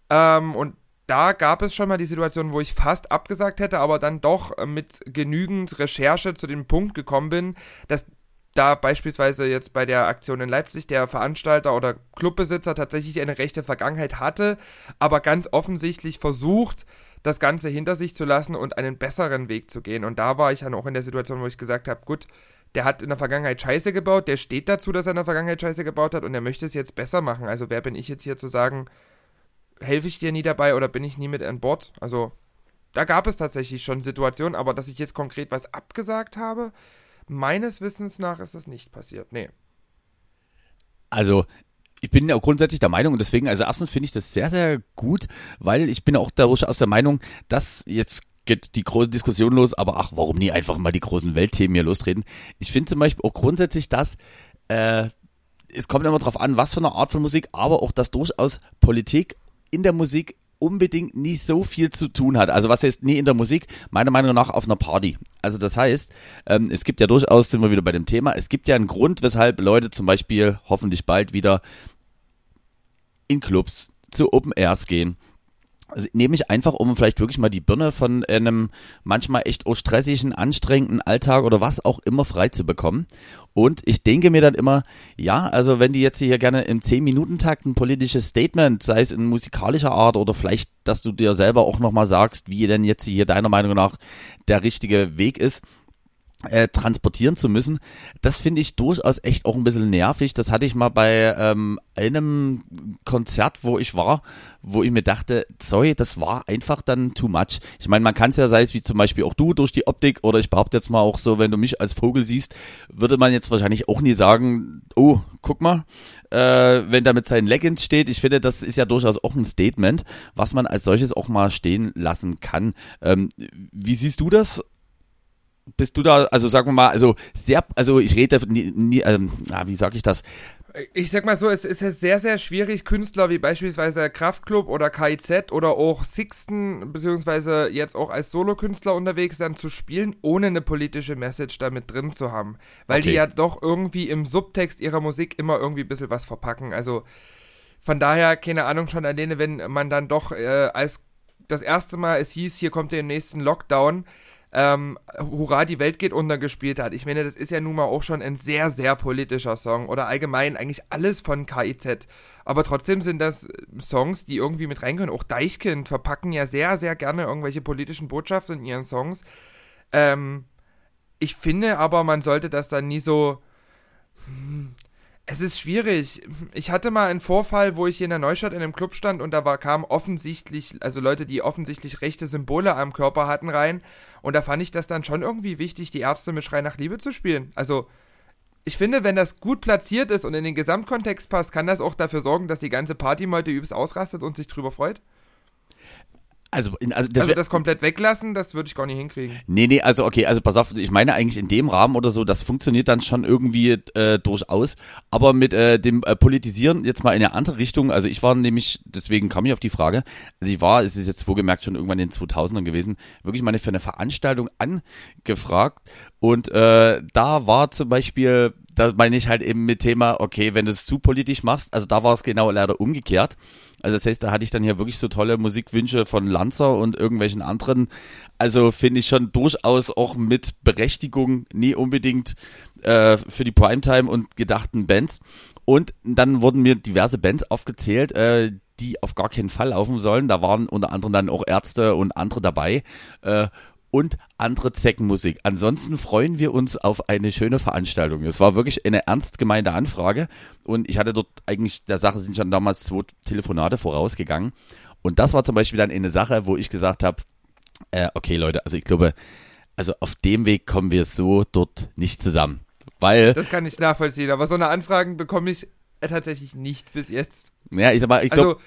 Ähm, und da gab es schon mal die Situation, wo ich fast abgesagt hätte, aber dann doch äh, mit genügend Recherche zu dem Punkt gekommen bin, dass da beispielsweise jetzt bei der Aktion in Leipzig der Veranstalter oder Clubbesitzer tatsächlich eine rechte Vergangenheit hatte, aber ganz offensichtlich versucht, das Ganze hinter sich zu lassen und einen besseren Weg zu gehen. Und da war ich dann auch in der Situation, wo ich gesagt habe, gut, der hat in der Vergangenheit Scheiße gebaut, der steht dazu, dass er in der Vergangenheit Scheiße gebaut hat und er möchte es jetzt besser machen. Also wer bin ich jetzt hier zu sagen, helfe ich dir nie dabei oder bin ich nie mit an Bord? Also da gab es tatsächlich schon Situationen, aber dass ich jetzt konkret was abgesagt habe, meines Wissens nach ist das nicht passiert. Nee. Also ich bin ja auch grundsätzlich der Meinung und deswegen, also erstens finde ich das sehr, sehr gut, weil ich bin auch durchaus der Meinung, dass jetzt geht die große Diskussion los, aber ach, warum nie einfach mal die großen Weltthemen hier lostreten? Ich finde zum Beispiel auch grundsätzlich, dass äh, es kommt immer darauf an, was für eine Art von Musik, aber auch, dass durchaus Politik in der Musik unbedingt nicht so viel zu tun hat. Also was heißt nie in der Musik? Meiner Meinung nach auf einer Party. Also das heißt, ähm, es gibt ja durchaus, sind wir wieder bei dem Thema, es gibt ja einen Grund, weshalb Leute zum Beispiel hoffentlich bald wieder in Clubs zu Open Airs gehen. Also nehme ich einfach, um vielleicht wirklich mal die Birne von einem manchmal echt auch stressigen, anstrengenden Alltag oder was auch immer frei zu bekommen. Und ich denke mir dann immer, ja, also wenn die jetzt hier gerne im 10-Minuten-Takt ein politisches Statement, sei es in musikalischer Art oder vielleicht, dass du dir selber auch nochmal sagst, wie denn jetzt hier deiner Meinung nach der richtige Weg ist, äh, transportieren zu müssen, das finde ich durchaus echt auch ein bisschen nervig. Das hatte ich mal bei ähm, einem Konzert, wo ich war, wo ich mir dachte, sorry, das war einfach dann too much. Ich meine, man kann es ja, sei es wie zum Beispiel auch du durch die Optik oder ich behaupte jetzt mal auch so, wenn du mich als Vogel siehst, würde man jetzt wahrscheinlich auch nie sagen, oh, guck mal, äh, wenn da mit seinen Leggings steht. Ich finde, das ist ja durchaus auch ein Statement, was man als solches auch mal stehen lassen kann. Ähm, wie siehst du das? Bist du da, also sagen wir mal, also sehr, also ich rede nie, nie ähm, ah, wie sage ich das? Ich sag mal so, es ist ja sehr, sehr schwierig, Künstler wie beispielsweise Kraftklub oder KIZ oder auch Sixten, beziehungsweise jetzt auch als Solokünstler unterwegs dann zu spielen, ohne eine politische Message damit drin zu haben. Weil Okay. die ja doch irgendwie im Subtext ihrer Musik immer irgendwie ein bisschen was verpacken. Also von daher, keine Ahnung, schon alleine, wenn man dann doch äh, als das erste Mal es hieß, hier kommt der nächsten Lockdown, ähm, Hurra, die Welt geht unter gespielt hat. Ich meine, das ist ja nun mal auch schon ein sehr, sehr politischer Song oder allgemein eigentlich alles von KIZ. Aber trotzdem sind das Songs, die irgendwie mit reingehören. Auch Deichkind verpacken ja sehr, sehr gerne irgendwelche politischen Botschaften in ihren Songs. Ähm, ich finde aber, man sollte das dann nie so. Hm, Es ist schwierig. Ich hatte mal einen Vorfall, wo ich hier in der Neustadt in einem Club stand und da war, kamen offensichtlich, also Leute, die offensichtlich rechte Symbole am Körper hatten, rein. Und da fand ich das dann schon irgendwie wichtig, die Ärzte mit Schrei nach Liebe zu spielen. Also, ich finde, wenn das gut platziert ist und in den Gesamtkontext passt, kann das auch dafür sorgen, dass die ganze Partymeute übelst ausrastet und sich drüber freut. Also, in, also das also das komplett weglassen, das würde ich gar nicht hinkriegen. Nee, nee, also okay, also pass auf, ich meine eigentlich in dem Rahmen oder so, das funktioniert dann schon irgendwie äh, durchaus, aber mit äh, dem äh, Politisieren jetzt mal in eine andere Richtung, also ich war nämlich, deswegen kam ich auf die Frage, also ich war, es ist jetzt wohlgemerkt schon irgendwann in den 2000ern gewesen, wirklich mal für eine Veranstaltung angefragt und äh, da war zum Beispiel, da meine ich halt eben mit Thema, okay, wenn du es zu politisch machst, also da war es genau leider umgekehrt. Also das heißt, da hatte ich dann hier wirklich so tolle Musikwünsche von Lanzer und irgendwelchen anderen. Also finde ich schon durchaus auch mit Berechtigung, nie unbedingt äh, für die Primetime und gedachten Bands. Und dann wurden mir diverse Bands aufgezählt, äh, die auf gar keinen Fall laufen sollen. Da waren unter anderem dann auch Ärzte und andere dabei. Äh, und andere Zeckenmusik. Ansonsten freuen wir uns auf eine schöne Veranstaltung. Es war wirklich eine ernst gemeinte Anfrage und ich hatte dort eigentlich, der Sache sind schon damals zwei Telefonate vorausgegangen und das war zum Beispiel dann eine Sache, wo ich gesagt habe, äh, okay Leute, also ich glaube, also auf dem Weg kommen wir so dort nicht zusammen, weil, Das kann ich nachvollziehen, aber so eine Anfragen bekomme ich tatsächlich nicht bis jetzt. ja, ich mal, ich Also, glaube,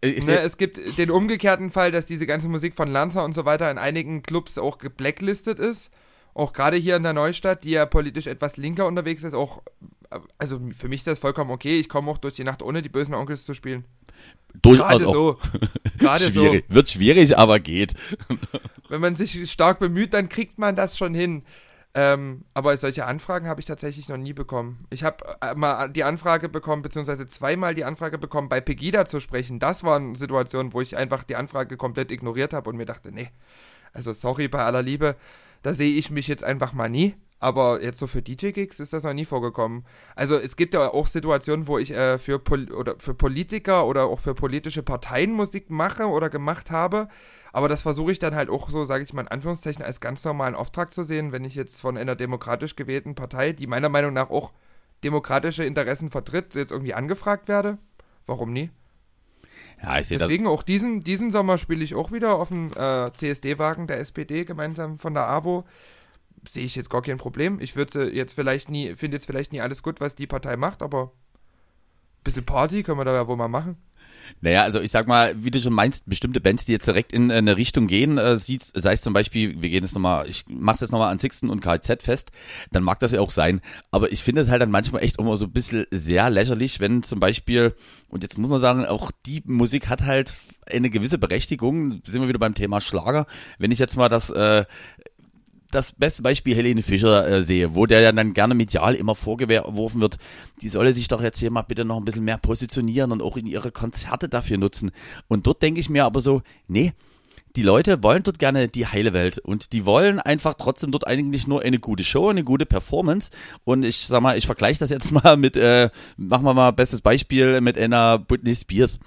ich, ne, es gibt den umgekehrten Fall, dass diese ganze Musik von Lanza und so weiter in einigen Clubs auch geblacklistet ist. Auch gerade hier in der Neustadt, die ja politisch etwas linker unterwegs ist, auch, äh, also für mich ist das vollkommen okay. Ich komme auch durch die Nacht ohne die bösen Onkels zu spielen. durchaus Gerade auch so. (laughs) Gerade so. schwierig, wird schwierig, aber geht. Wenn man sich stark bemüht, dann kriegt man das schon hin. Ähm, aber solche Anfragen habe ich tatsächlich noch nie bekommen. Ich habe äh, mal die Anfrage bekommen, beziehungsweise zweimal die Anfrage bekommen, bei Pegida zu sprechen. Das waren Situationen, wo ich einfach die Anfrage komplett ignoriert habe und mir dachte, nee, also sorry bei aller Liebe, da sehe ich mich jetzt einfach mal nie. Aber jetzt so für DJ-Gigs ist das noch nie vorgekommen. Also es gibt ja auch Situationen, wo ich äh, für, Pol oder für Politiker oder auch für politische Parteien Musik mache oder gemacht habe. Aber das versuche ich dann halt auch so, sage ich mal in Anführungszeichen, als ganz normalen Auftrag zu sehen, wenn ich jetzt von einer demokratisch gewählten Partei, die meiner Meinung nach auch demokratische Interessen vertritt, jetzt irgendwie angefragt werde. Warum nie? Ja, ich sehe das. Deswegen auch diesen, diesen Sommer spiele ich auch wieder auf dem äh, CSD-Wagen der SPD gemeinsam von der AWO. Sehe ich jetzt gar kein Problem. Ich würde jetzt vielleicht nie, finde jetzt vielleicht nie alles gut, was die Partei macht, aber ein bisschen Party können wir da ja wohl mal machen. Naja, also ich sag mal, wie du schon meinst, bestimmte Bands, die jetzt direkt in eine Richtung gehen, äh, sei es zum Beispiel, wir gehen jetzt nochmal, ich mach's jetzt nochmal an Sixten und KZ fest, dann mag das ja auch sein. Aber ich finde es halt dann manchmal echt immer so ein bisschen sehr lächerlich, wenn zum Beispiel, und jetzt muss man sagen, auch die Musik hat halt eine gewisse Berechtigung, sind wir wieder beim Thema Schlager. Wenn ich jetzt mal das äh, das beste Beispiel Helene Fischer äh, sehe, wo der ja dann gerne medial immer vorgeworfen wird, die solle sich doch jetzt hier mal bitte noch ein bisschen mehr positionieren und auch in ihre Konzerte dafür nutzen. Und dort denke ich mir aber so, nee, die Leute wollen dort gerne die heile Welt und die wollen einfach trotzdem dort eigentlich nur eine gute Show, eine gute Performance. Und ich sag mal, ich vergleiche das jetzt (laughs) mal mit, äh, machen wir mal bestes Beispiel mit einer Britney Spears.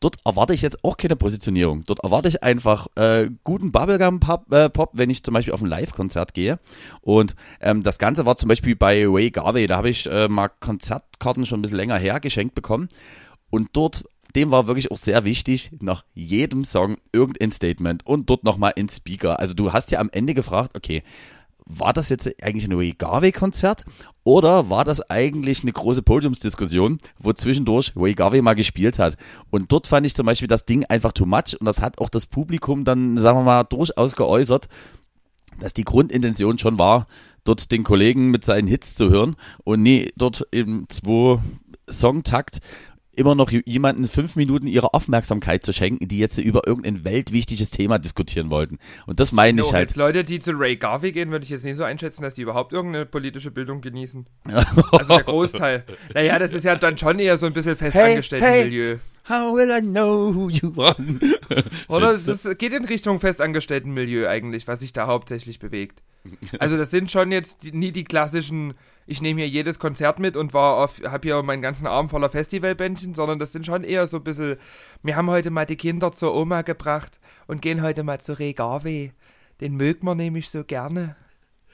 Dort erwarte ich jetzt auch keine Positionierung. Dort erwarte ich einfach äh, guten Bubblegum-Pop, äh, Pop, wenn ich zum Beispiel auf ein Live-Konzert gehe. Und ähm, das Ganze war zum Beispiel bei Ray Garvey. Da habe ich äh, mal Konzertkarten schon ein bisschen länger her geschenkt bekommen. Und dort, dem war wirklich auch sehr wichtig, nach jedem Song irgendein Statement und dort nochmal in Speaker. Also du hast ja am Ende gefragt, okay, war das jetzt eigentlich ein Ray Garvey-Konzert oder war das eigentlich eine große Podiumsdiskussion, wo zwischendurch Ray Garvey mal gespielt hat? Und dort fand ich zum Beispiel das Ding einfach too much und das hat auch das Publikum dann, sagen wir mal, durchaus geäußert, dass die Grundintention schon war, dort den Kollegen mit seinen Hits zu hören und nie dort eben zwei Songtakt immer noch jemanden fünf Minuten ihre Aufmerksamkeit zu schenken, die jetzt über irgendein weltwichtiges Thema diskutieren wollten. Und das meine ich halt. Leute, die zu Ray Garvey gehen, würde ich jetzt nicht so einschätzen, dass die überhaupt irgendeine politische Bildung genießen. also der Großteil. (laughs) Naja, das ist ja dann schon eher so ein bisschen festangestelltes hey, hey. Milieu. How will I know who you are? (laughs) Oder es ist, geht in Richtung festangestellten Milieu eigentlich, was sich da hauptsächlich bewegt. Also das sind schon jetzt die, nie die klassischen ich nehme hier jedes Konzert mit und war auf, habe hier meinen ganzen Arm voller Festivalbändchen, sondern das sind schon eher so ein bisschen, wir haben heute mal die Kinder zur Oma gebracht und gehen heute mal zu Regave. Den mögt man nämlich so gerne.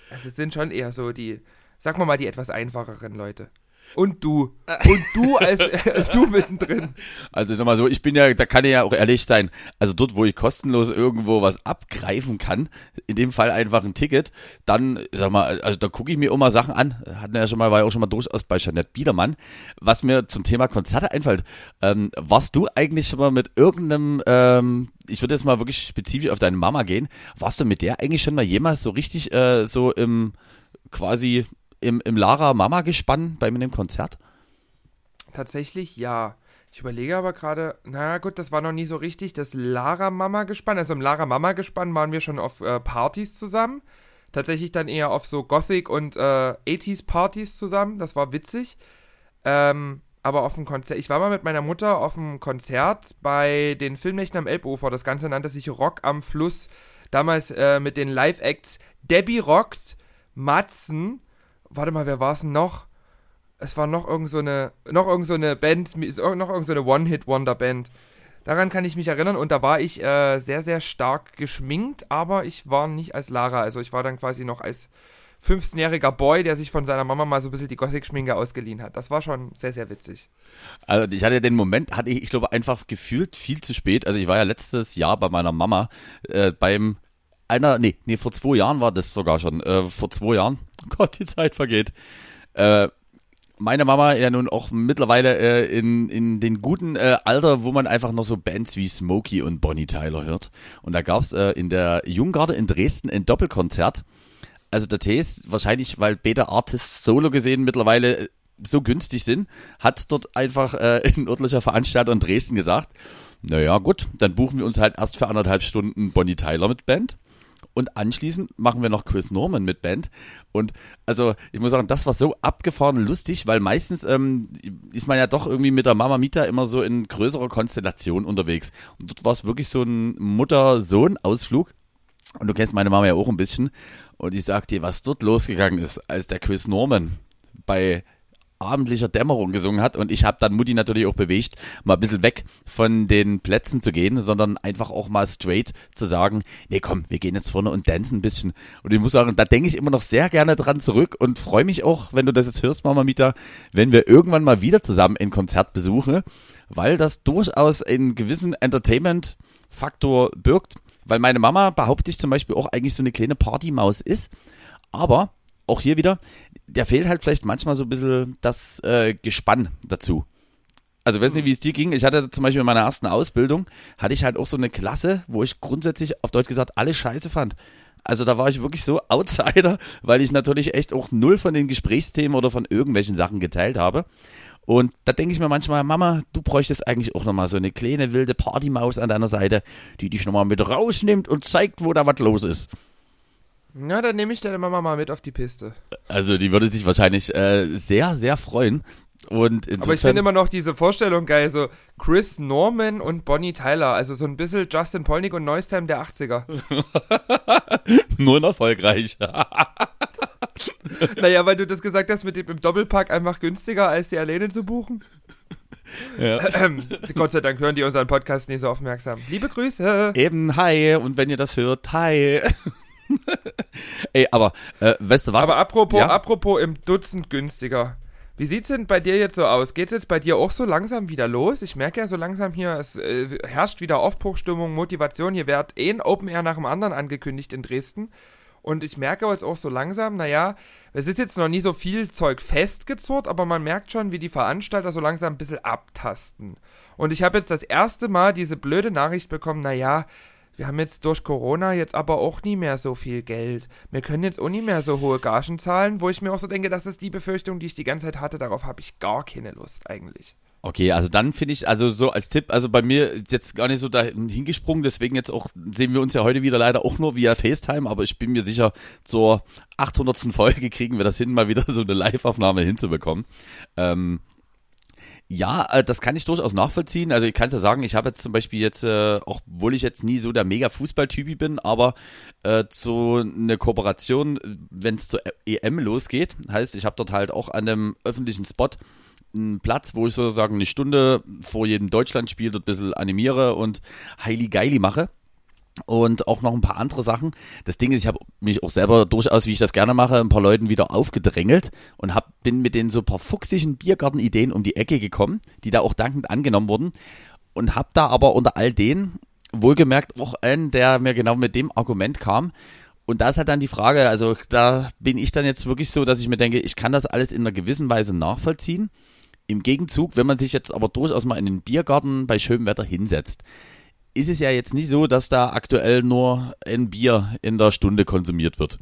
Also es sind schon eher so die, sagen wir mal, die etwas einfacheren Leute. Und du. Und du (laughs) als du mittendrin. Also ich sag mal so, ich bin ja, da kann ich ja auch ehrlich sein. Also dort, wo ich kostenlos irgendwo was abgreifen kann, in dem Fall einfach ein Ticket, dann, ich sag mal, also da gucke ich mir immer Sachen an. Hatten wir ja schon mal, war ja auch schon mal durchaus bei Jeanette Biedermann. Was mir zum Thema Konzerte einfällt, ähm, warst du eigentlich schon mal mit irgendeinem, ähm, ich würde jetzt mal wirklich spezifisch auf deine Mama gehen, warst du mit der eigentlich schon mal jemals so richtig äh, so im quasi im, im Lara Mama gespann bei mir im Konzert? Tatsächlich ja. Ich überlege aber gerade, na gut, das war noch nie so richtig das Lara Mama gespann. Also im Lara Mama gespann waren wir schon auf äh, Partys zusammen. Tatsächlich dann eher auf so Gothic und äh, 80s Partys zusammen. Das war witzig. Ähm, aber auf dem Konzert, ich war mal mit meiner Mutter auf dem Konzert bei den Filmnächten am Elbufer. Das Ganze nannte sich Rock am Fluss. Damals äh, mit den Live-Acts Debbie rockt, Matzen, warte mal, wer war es noch? Es war noch irgend so eine, noch irgend so eine Band, noch irgend so eine One-Hit-Wonder-Band. Daran kann ich mich erinnern und da war ich äh, sehr, sehr stark geschminkt, aber ich war nicht als Lara. Also ich war dann quasi noch als 15-jähriger Boy, der sich von seiner Mama mal so ein bisschen die Gothic-Schminke ausgeliehen hat. Das war schon sehr, sehr witzig. Also ich hatte den Moment, hatte ich, ich glaube, einfach gefühlt viel zu spät. Also ich war ja letztes Jahr bei meiner Mama äh, beim einer, nee, nee, vor zwei Jahren war das sogar schon. Äh, vor zwei Jahren. Oh (laughs) Gott, die Zeit vergeht. Äh, meine Mama ja nun auch mittlerweile äh, in, in den guten äh, Alter, wo man einfach noch so Bands wie Smokey und Bonnie Tyler hört. Und da gab's äh, in der Junggarde in Dresden ein Doppelkonzert. Also der Tee wahrscheinlich, weil Beta Artists Solo gesehen mittlerweile äh, so günstig sind, hat dort einfach äh, (laughs) ein örtlicher Veranstalter in Dresden gesagt, naja gut, dann buchen wir uns halt erst für anderthalb Stunden Bonnie Tyler mit Band und anschließend machen wir noch Chris Norman mit Band. Und also ich muss sagen, das war so abgefahren lustig, weil meistens ähm, ist man ja doch irgendwie mit der Mama Mita immer so in größerer Konstellation unterwegs. Und dort war es wirklich so ein Mutter-Sohn-Ausflug. Und du kennst meine Mama ja auch ein bisschen. Und ich sag dir, was dort losgegangen ist, als der Chris Norman bei abendlicher Dämmerung gesungen hat. Und ich habe dann Mutti natürlich auch bewegt, mal ein bisschen weg von den Plätzen zu gehen, sondern einfach auch mal straight zu sagen, nee komm, wir gehen jetzt vorne und dancen ein bisschen. Und ich muss sagen, da denke ich immer noch sehr gerne dran zurück und freue mich auch, wenn du das jetzt hörst, Mama Mita, wenn wir irgendwann mal wieder zusammen ein Konzert besuchen, weil das durchaus einen gewissen Entertainment-Faktor birgt, weil meine Mama, behaupte ich zum Beispiel, auch eigentlich so eine kleine Partymaus ist, aber auch hier wieder, der fehlt halt vielleicht manchmal so ein bisschen das äh, Gespann dazu. Also weiß nicht, wie es dir ging. Ich hatte zum Beispiel in meiner ersten Ausbildung, hatte ich halt auch so eine Klasse, wo ich grundsätzlich auf Deutsch gesagt alle scheiße fand. Also da war ich wirklich so (laughs) Outsider, weil ich natürlich echt auch null von den Gesprächsthemen oder von irgendwelchen Sachen geteilt habe. Und da denke ich mir manchmal, Mama, du bräuchtest eigentlich auch nochmal so eine kleine wilde Partymaus an deiner Seite, die dich nochmal mit rausnimmt und zeigt, wo da was los ist. Na, dann nehme ich deine Mama mal mit auf die Piste. Also die würde sich wahrscheinlich äh, sehr, sehr freuen. Und insofern, Aber ich finde immer noch diese Vorstellung geil, so Chris Norman und Bonnie Tyler, also so ein bisschen Justin Polnick und Neustime der 80er. (laughs) Nur erfolgreich. (laughs) naja, weil du das gesagt hast, mit dem im Doppelpack einfach günstiger als die Alleine zu buchen. Ja. Ähm, Gott sei Dank hören die unseren Podcast nicht so aufmerksam. Liebe Grüße. Eben, hi. Und wenn ihr das hört, hi. (laughs) Ey, aber äh, weißt du was? Aber apropos, ja? apropos im Dutzend günstiger. Wie sieht's denn bei dir jetzt so aus? Geht's jetzt bei dir auch so langsam wieder los? Ich merke ja so langsam hier, es äh, herrscht wieder Aufbruchstimmung, Motivation. Hier wird eh ein Open Air nach dem anderen angekündigt in Dresden. Und ich merke jetzt auch so langsam, naja, es ist jetzt noch nie so viel Zeug festgezurrt, aber man merkt schon, wie die Veranstalter so langsam ein bisschen abtasten. Und ich habe jetzt das erste Mal diese blöde Nachricht bekommen, naja, wir haben jetzt durch Corona jetzt aber auch nie mehr so viel Geld. Wir können jetzt auch nie mehr so hohe Gagen zahlen, wo ich mir auch so denke, das ist die Befürchtung, die ich die ganze Zeit hatte. Darauf habe ich gar keine Lust eigentlich. Okay, also dann finde ich, also so als Tipp, also bei mir ist jetzt gar nicht so dahin hingesprungen, deswegen jetzt auch sehen wir uns ja heute wieder leider auch nur via FaceTime, aber ich bin mir sicher, zur 800. Folge (laughs) kriegen wir das hin, mal wieder so eine Live-Aufnahme hinzubekommen. Ähm, ja, äh, das kann ich durchaus nachvollziehen. Also ich kann es ja sagen, ich habe jetzt zum Beispiel jetzt, äh, auch obwohl ich jetzt nie so der mega Fußballtypi bin, aber äh, so eine Kooperation, wenn es zur EM losgeht, heißt, ich habe dort halt auch an einem öffentlichen Spot einen Platz, wo ich sozusagen eine Stunde vor jedem Deutschlandspiel dort ein bisschen animiere und Heili Geili mache. Und auch noch ein paar andere Sachen. Das Ding ist, ich habe mich auch selber durchaus, wie ich das gerne mache, ein paar Leuten wieder aufgedrängelt und hab, bin mit den so paar fuchsigen Biergartenideen um die Ecke gekommen, die da auch dankend angenommen wurden. Und habe da aber unter all denen wohlgemerkt auch einen, der mir genau mit dem Argument kam. Und da ist halt dann die Frage, also da bin ich dann jetzt wirklich so, dass ich mir denke, ich kann das alles in einer gewissen Weise nachvollziehen. Im Gegenzug, wenn man sich jetzt aber durchaus mal in den Biergarten bei schönem Wetter hinsetzt, ist es ja jetzt nicht so, dass da aktuell nur ein Bier in der Stunde konsumiert wird.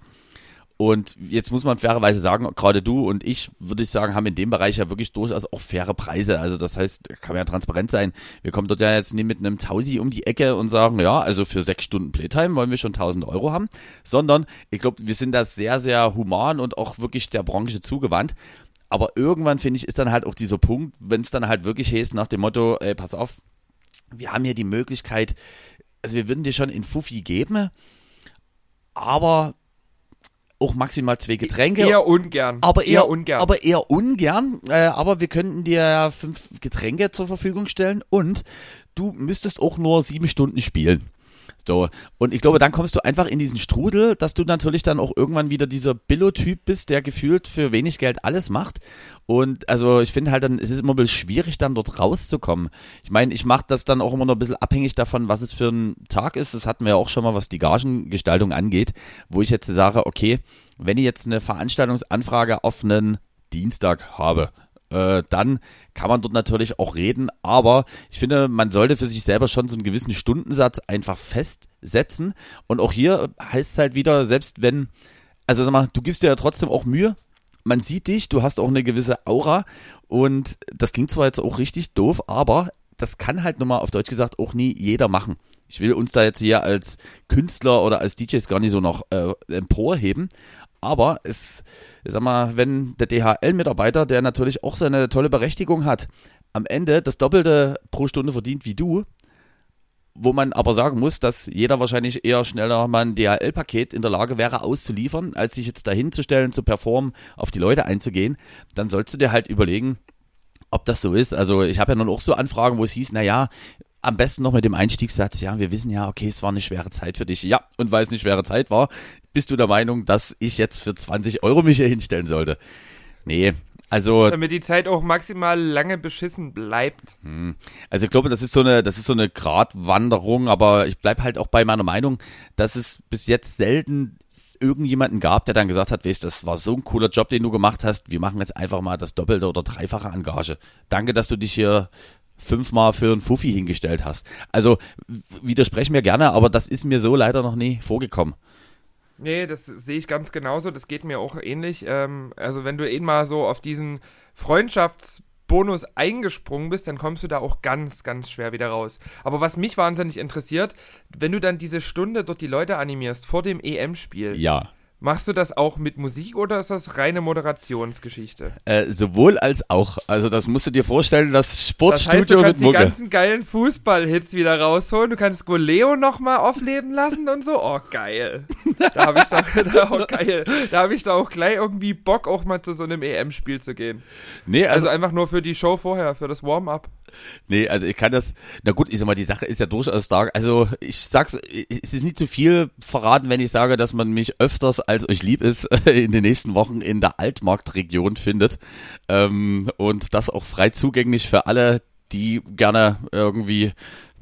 Und jetzt muss man fairerweise sagen, gerade du und ich, würde ich sagen, haben in dem Bereich ja wirklich durchaus auch faire Preise. Also das heißt, kann ja transparent sein. Wir kommen dort ja jetzt nicht mit einem Tausi um die Ecke und sagen, ja, also für sechs Stunden Playtime wollen wir schon 1000 Euro haben, sondern ich glaube, wir sind da sehr, sehr human und auch wirklich der Branche zugewandt. Aber irgendwann, finde ich, ist dann halt auch dieser Punkt, wenn es dann halt wirklich heißt nach dem Motto, ey, pass auf, wir haben hier die Möglichkeit, also wir würden dir schon in Fuffi geben, aber auch maximal zwei Getränke. Eher ungern. Aber eher, eher ungern. Aber eher ungern. Äh, aber wir könnten dir fünf Getränke zur Verfügung stellen und du müsstest auch nur sieben Stunden spielen. So, und ich glaube, dann kommst du einfach in diesen Strudel, dass du natürlich dann auch irgendwann wieder dieser Billo-Typ bist, der gefühlt für wenig Geld alles macht. Und also ich finde halt dann, es ist immer ein bisschen schwierig, dann dort rauszukommen. Ich meine, ich mache das dann auch immer noch ein bisschen abhängig davon, was es für ein Tag ist. Das hatten wir ja auch schon mal, was die Gagengestaltung angeht, wo ich jetzt sage, okay, wenn ich jetzt eine Veranstaltungsanfrage auf einen Dienstag habe, äh, dann kann man dort natürlich auch reden. Aber ich finde, man sollte für sich selber schon so einen gewissen Stundensatz einfach festsetzen. Und auch hier heißt es halt wieder, selbst wenn, also sag mal, du gibst dir ja trotzdem auch Mühe. Man sieht dich, du hast auch eine gewisse Aura und das klingt zwar jetzt auch richtig doof, aber das kann halt nun mal auf Deutsch gesagt auch nie jeder machen. Ich will uns da jetzt hier als Künstler oder als DJs gar nicht so noch äh, emporheben, aber es, ich sag mal, wenn der DHL-Mitarbeiter, der natürlich auch seine tolle Berechtigung hat, am Ende das Doppelte pro Stunde verdient wie du, wo man aber sagen muss, dass jeder wahrscheinlich eher schneller mal ein DHL-Paket in der Lage wäre auszuliefern, als sich jetzt dahin zu stellen, zu performen, auf die Leute einzugehen, dann sollst du dir halt überlegen, ob das so ist. Also ich habe ja nun auch so Anfragen, wo es hieß, na ja, am besten noch mit dem Einstiegssatz, ja, wir wissen ja, okay, es war eine schwere Zeit für dich. Ja, und weil es eine schwere Zeit war, bist du der Meinung, dass ich jetzt für 20 Euro mich hier hinstellen sollte? Nee, also. Damit die Zeit auch maximal lange beschissen bleibt. Hm. Also ich glaube, das ist so eine, das ist so eine Gratwanderung, aber ich bleibe halt auch bei meiner Meinung, dass es bis jetzt selten irgendjemanden gab, der dann gesagt hat, weißt, das war so ein cooler Job, den du gemacht hast, wir machen jetzt einfach mal das Doppelte oder Dreifache an Gage. Danke, dass du dich hier fünfmal für einen Fuffi hingestellt hast. Also widerspreche mir gerne, aber das ist mir so leider noch nie vorgekommen. Nee, das sehe ich ganz genauso. Das geht mir auch ähnlich. Ähm, also wenn du eben mal so auf diesen Freundschaftsbonus eingesprungen bist, dann kommst du da auch ganz, ganz schwer wieder raus. Aber was mich wahnsinnig interessiert, wenn du dann diese Stunde dort die Leute animierst vor dem EM-Spiel. Ja Machst du das auch mit Musik oder ist das reine Moderationsgeschichte? Äh, sowohl als auch. Also das musst du dir vorstellen, das Sportstudio das heißt, du kannst mit Mucke. die ganzen geilen Fußball-Hits wieder rausholen. Du kannst Goleo nochmal aufleben lassen und so. Oh, geil. Da habe ich, doch, (laughs) da, oh, geil. Da hab ich da auch gleich irgendwie Bock, auch mal zu so einem EM-Spiel zu gehen. Nee, also, also einfach nur für die Show vorher, für das Warm-up. Nee, also ich kann das, na gut, ich sag mal, die Sache ist ja durchaus stark. Also ich sag's, es ist nicht zu viel verraten, wenn ich sage, dass man mich öfters, als euch lieb ist, (laughs) in den nächsten Wochen in der Altmarktregion findet. Ähm, und das auch frei zugänglich für alle, die gerne irgendwie,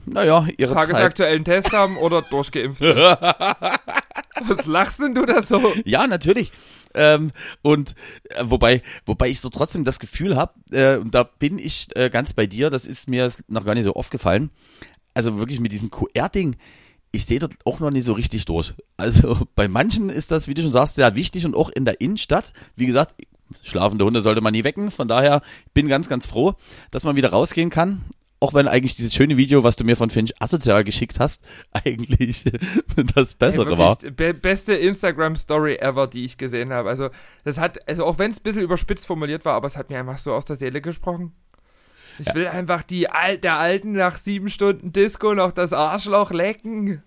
naja, ihre Tagesaktuellen Zeit. Test haben oder durchgeimpft sind. (laughs) Was lachst denn du da so? Ja, natürlich. Ähm, und äh, wobei, wobei ich so trotzdem das Gefühl habe, äh, und da bin ich äh, ganz bei dir, das ist mir noch gar nicht so aufgefallen. Also wirklich mit diesem QR-Ding, ich sehe dort auch noch nicht so richtig durch. Also (laughs) bei manchen ist das, wie du schon sagst, sehr wichtig und auch in der Innenstadt. Wie gesagt, schlafende Hunde sollte man nie wecken. Von daher bin ganz, ganz froh, dass man wieder rausgehen kann. Auch wenn eigentlich dieses schöne Video, was du mir von Finch asozial geschickt hast, (laughs) eigentlich (laughs) das Bessere Ey, war. Be beste Instagram-Story ever, die ich gesehen habe. Also, das hat, also auch wenn es ein bisschen überspitzt formuliert war, aber es hat mir einfach so aus der Seele gesprochen. Ich will einfach die Al der Alten nach sieben Stunden Disco noch das Arschloch lecken.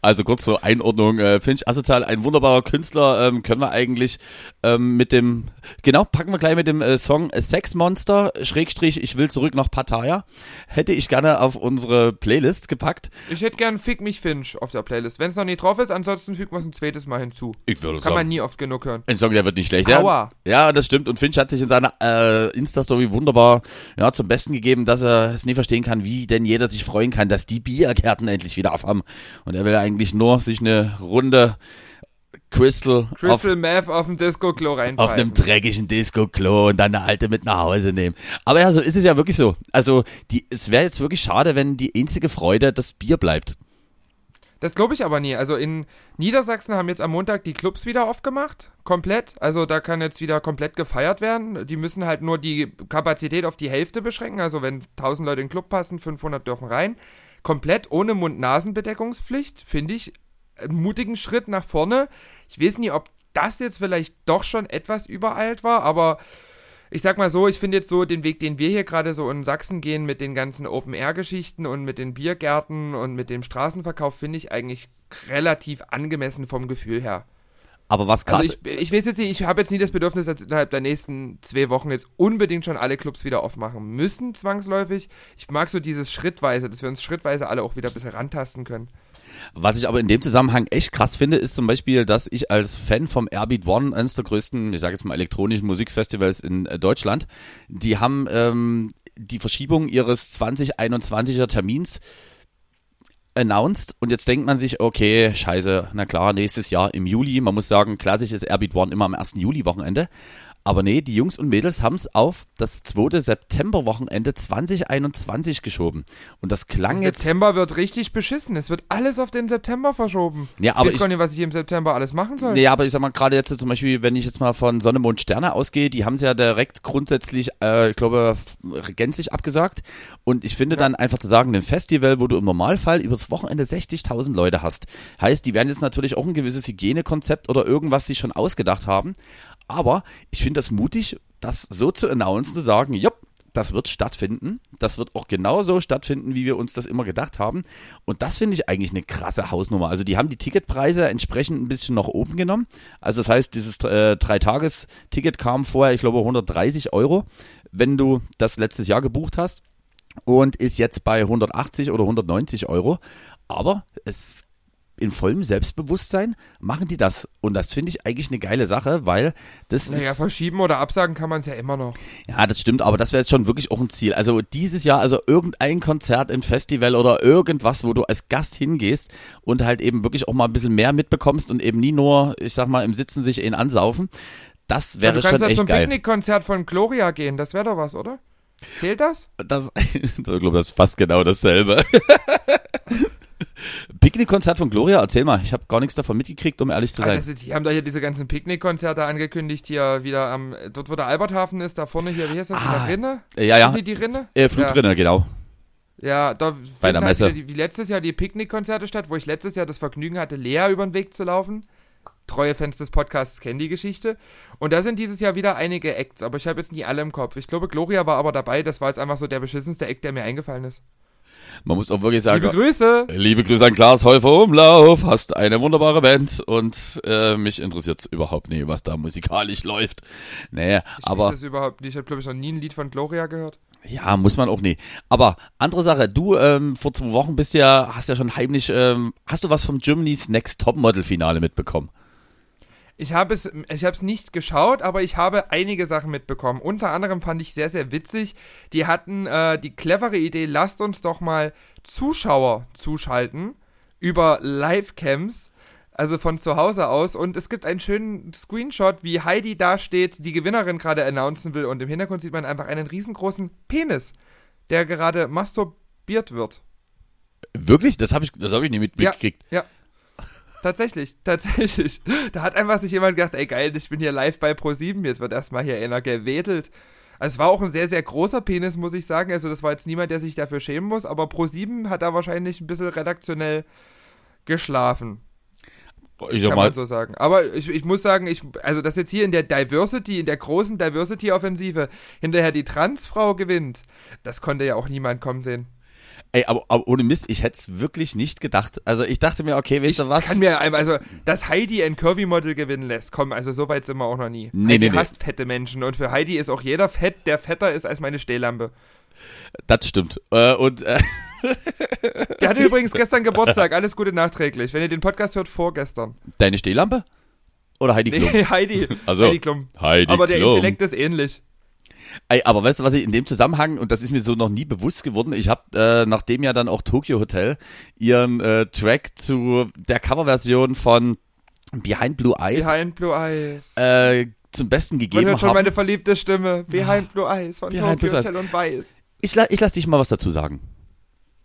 Also kurz zur Einordnung, äh, Finch Asozial, ein wunderbarer Künstler, ähm, können wir eigentlich ähm, mit dem, genau, packen wir gleich mit dem äh, Song Sex Monster, Schrägstrich, ich will zurück nach Pattaya, hätte ich gerne auf unsere Playlist gepackt. Ich hätte gern Fick mich Finch auf der Playlist. Wenn es noch nicht drauf ist, ansonsten fügen wir es ein zweites Mal hinzu. Ich würde Kann man nie oft genug hören. Ein Song, der wird nicht schlecht. Aua. Ja, ja, das stimmt. Und Finch hat sich in seiner äh, Insta-Story wunderbar ja, zum Besten gegeben, dass er es nie verstehen kann, wie denn jeder sich freuen kann, dass die Biergärten endlich wieder aufhaben. Und er will eigentlich nur sich eine Runde Crystal, Crystal Meth auf dem Disco-Klo rein. auf einem dreckigen Disco-Klo und dann eine alte mit nach Hause nehmen. Aber ja, so ist es ja wirklich so. Also die, es wäre jetzt wirklich schade, wenn die einzige Freude das Bier bleibt. Das glaube ich aber nie. Also in Niedersachsen haben jetzt am Montag die Clubs wieder aufgemacht. Komplett. Also da kann jetzt wieder komplett gefeiert werden. Die müssen halt nur die Kapazität auf die Hälfte beschränken. Also wenn 1000 Leute in den Club passen, 500 dürfen rein. Komplett ohne Mund-Nasen-Bedeckungspflicht. Finde ich einen mutigen Schritt nach vorne. Ich weiß nicht, ob das jetzt vielleicht doch schon etwas übereilt war, aber ich sag mal so, ich finde jetzt so den Weg, den wir hier gerade so in Sachsen gehen mit den ganzen Open-Air-Geschichten und mit den Biergärten und mit dem Straßenverkauf, finde ich eigentlich relativ angemessen vom Gefühl her. Aber was krass Also ich, ich weiß jetzt nicht, ich habe jetzt nie das Bedürfnis, dass innerhalb der nächsten zwei Wochen jetzt unbedingt schon alle Clubs wieder aufmachen müssen, zwangsläufig. Ich mag so dieses Schrittweise, dass wir uns schrittweise alle auch wieder ein bisschen rantasten können. Was ich aber in dem Zusammenhang echt krass finde, ist zum Beispiel, dass ich als Fan vom Airbeat One, eines der größten, ich sage jetzt mal elektronischen Musikfestivals in äh, Deutschland, die haben ähm, die Verschiebung ihres 2021er Termins announced und jetzt denkt man sich, okay, scheiße, na klar, nächstes Jahr im Juli, man muss sagen, klassisch ist Airbeat One immer am 1. Juli-Wochenende, aber nee, die Jungs und Mädels haben es auf das 2. September-Wochenende 2021 geschoben und das klang jetzt... September wird richtig beschissen. Es wird alles auf den September verschoben. Ja, aber ich weiß gar nicht, was ich im September alles machen soll. Nee, aber ich sag mal, gerade jetzt zum Beispiel, wenn ich jetzt mal von Sonne, Mond, Sterne ausgehe, die haben es ja direkt grundsätzlich, äh, ich glaube, gänzlich abgesagt. Und ich finde dann einfach zu sagen, ein Festival, wo du im Normalfall übers Wochenende 60.000 Leute hast, heißt, die werden jetzt natürlich auch ein gewisses Hygienekonzept oder irgendwas sich schon ausgedacht haben. Aber ich finde das mutig, das so zu announcen, zu sagen, jupp, das wird stattfinden. Das wird auch genauso stattfinden, wie wir uns das immer gedacht haben. Und das finde ich eigentlich eine krasse Hausnummer. Also die haben die Ticketpreise entsprechend ein bisschen nach oben genommen. Also das heißt, dieses äh, Dreitages-Ticket kam vorher, ich glaube, 130 Euro, wenn du das letztes Jahr gebucht hast. Und ist jetzt bei 180 oder 190 Euro. Aber es in vollem Selbstbewusstsein machen die das. Und das finde ich eigentlich eine geile Sache, weil das Naja, ist. verschieben oder absagen kann man es ja immer noch. Ja, das stimmt, aber das wäre jetzt schon wirklich auch ein Ziel. Also dieses Jahr, also irgendein Konzert, ein Festival oder irgendwas, wo du als Gast hingehst und halt eben wirklich auch mal ein bisschen mehr mitbekommst und eben nie nur, ich sag mal, im Sitzen sich in ansaufen. Das Ja, wäre du kannst schon ja echt zum geil. Picknickkonzert von Gloria gehen, das wäre doch was, oder? Zählt das? Das, (laughs) ich glaube, das ist fast genau dasselbe. (laughs) Picknickkonzert von Gloria, erzähl mal. Ich habe gar nichts davon mitgekriegt, um ehrlich zu Ah, sein. ist, die haben da hier diese ganzen Picknickkonzerte angekündigt, hier wieder am, dort wo der Alberthafen ist, da vorne hier, wie heißt das, in Ah, der Rinne? Ja, ja. Die, die Rinne? Äh, Flutrinne, genau. Ja, da Bei der halt Messe. die, wie letztes Jahr die Picknickkonzerte statt, wo ich letztes Jahr das Vergnügen hatte, Lea über den Weg zu laufen. Treue Fans des Podcasts kennen die Geschichte. Und da sind dieses Jahr wieder einige Acts, aber ich habe jetzt nie alle im Kopf. Ich glaube, Gloria war aber dabei. Das war jetzt einfach so der beschissenste Act, der mir eingefallen ist. Man muss auch wirklich sagen, Liebe Grüße! Liebe Grüße an Klaas Häufer Umlauf, hast eine wunderbare Band und äh, mich interessiert's überhaupt nicht, was da musikalisch läuft. Nee, Ich aber weiß das überhaupt nicht. Ich habe, glaube ich, noch nie ein Lied von Gloria gehört. ja, muss man auch nie. Aber andere Sache, du ähm, vor zwei Wochen bist ja, hast ja schon heimlich, ähm, hast du was vom Germany's Next Topmodel Finale mitbekommen? Ich habe es, ich habe es nicht geschaut, aber ich habe einige Sachen mitbekommen. Unter anderem fand ich sehr, sehr witzig. Die hatten äh, die clevere Idee, lasst uns doch mal Zuschauer zuschalten über Livecams, also von zu Hause aus. Und es gibt einen schönen Screenshot, wie Heidi da steht, die Gewinnerin gerade announcen will. Und im Hintergrund sieht man einfach einen riesengroßen Penis, der gerade masturbiert wird. Wirklich? Das habe ich, das hab ich nicht mit, Ja. Ja. Tatsächlich, (laughs) tatsächlich. Da hat einfach sich jemand gedacht, ey geil, ich bin hier live bei Pro7, jetzt wird erstmal hier einer gewedelt. Also es war auch ein sehr, sehr großer Penis, muss ich sagen. Also das war jetzt niemand, der sich dafür schämen muss, aber Pro7 hat da wahrscheinlich ein bisschen redaktionell geschlafen. Ich kann mal, man so sagen. Aber ich, ich muss sagen, ich, also dass jetzt hier in der Diversity, in der großen Diversity-Offensive hinterher die Transfrau gewinnt, das konnte ja auch niemand kommen sehen. Ey, aber, aber ohne Mist, ich hätte es wirklich nicht gedacht. Also ich dachte mir, okay, weißt du was? Kann mir einmal, also, dass Heidi ein Curvy-Model gewinnen lässt, komm, also so weit sind wir auch noch nie. Nee, Heidi nee, nee. hasst fette Menschen und für Heidi ist auch jeder fett, der fetter ist als meine Stehlampe. Das stimmt. Äh, und äh, (laughs) Der hatte übrigens gestern Geburtstag, alles Gute nachträglich. Wenn ihr den Podcast hört, vorgestern. deine Stehlampe? Oder Heidi Klum? Nee, (laughs) Heidi. Also, Heidi Klum. Heidi Aber der Klum. Intellekt ist ähnlich. Ey, aber weißt du, was ich in dem Zusammenhang, und das ist mir so noch nie bewusst geworden, ich habe, äh, nachdem ja dann auch Tokyo Hotel ihren äh, Track zu der Coverversion von Behind Blue Eyes Behind Blue Eyes. äh, zum Besten Man gegeben hört schon haben. meine verliebte Stimme. Behind Blue Eyes von Behind Tokyo. Hotel und Weiß. Ich, la ich lass dich mal was dazu sagen.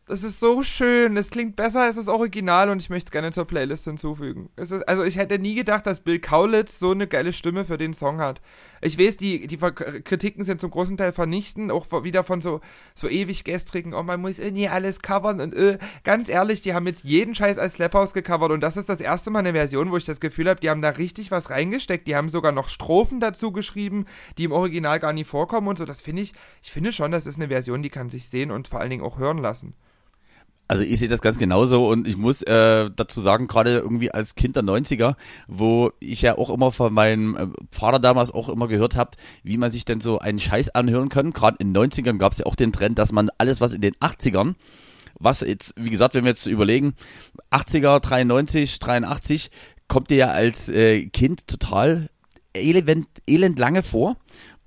Das ist so schön. Es klingt besser als das Original und ich möchte es gerne zur Playlist hinzufügen. Es ist, also ich hätte nie gedacht, dass Bill Kaulitz so eine geile Stimme für den Song hat. Ich weiß, die, die Kritiken sind zum großen Teil vernichtend, auch wieder von so, so ewig gestrigen, oh man muss irgendwie alles covern und äh, ganz ehrlich, die haben jetzt jeden Scheiß als Slaphouse gecovert und das ist das erste Mal eine Version, wo ich das Gefühl habe, die haben da richtig was reingesteckt. Die haben sogar noch Strophen dazu geschrieben, die im Original gar nie vorkommen und so. Das finde ich, ich finde schon, das ist eine Version, die kann sich sehen und vor allen Dingen auch hören lassen. Also ich sehe das ganz genauso und ich muss äh, dazu sagen, gerade irgendwie als Kind der 90er, wo ich ja auch immer von meinem äh, Vater damals auch immer gehört habe, wie man sich denn so einen Scheiß anhören kann. Gerade in den 90ern gab es ja auch den Trend, dass man alles, was in den 80ern, was jetzt, wie gesagt, wenn wir jetzt überlegen, 80er, 93, 83, kommt dir ja als äh, Kind total elend, elend lange vor.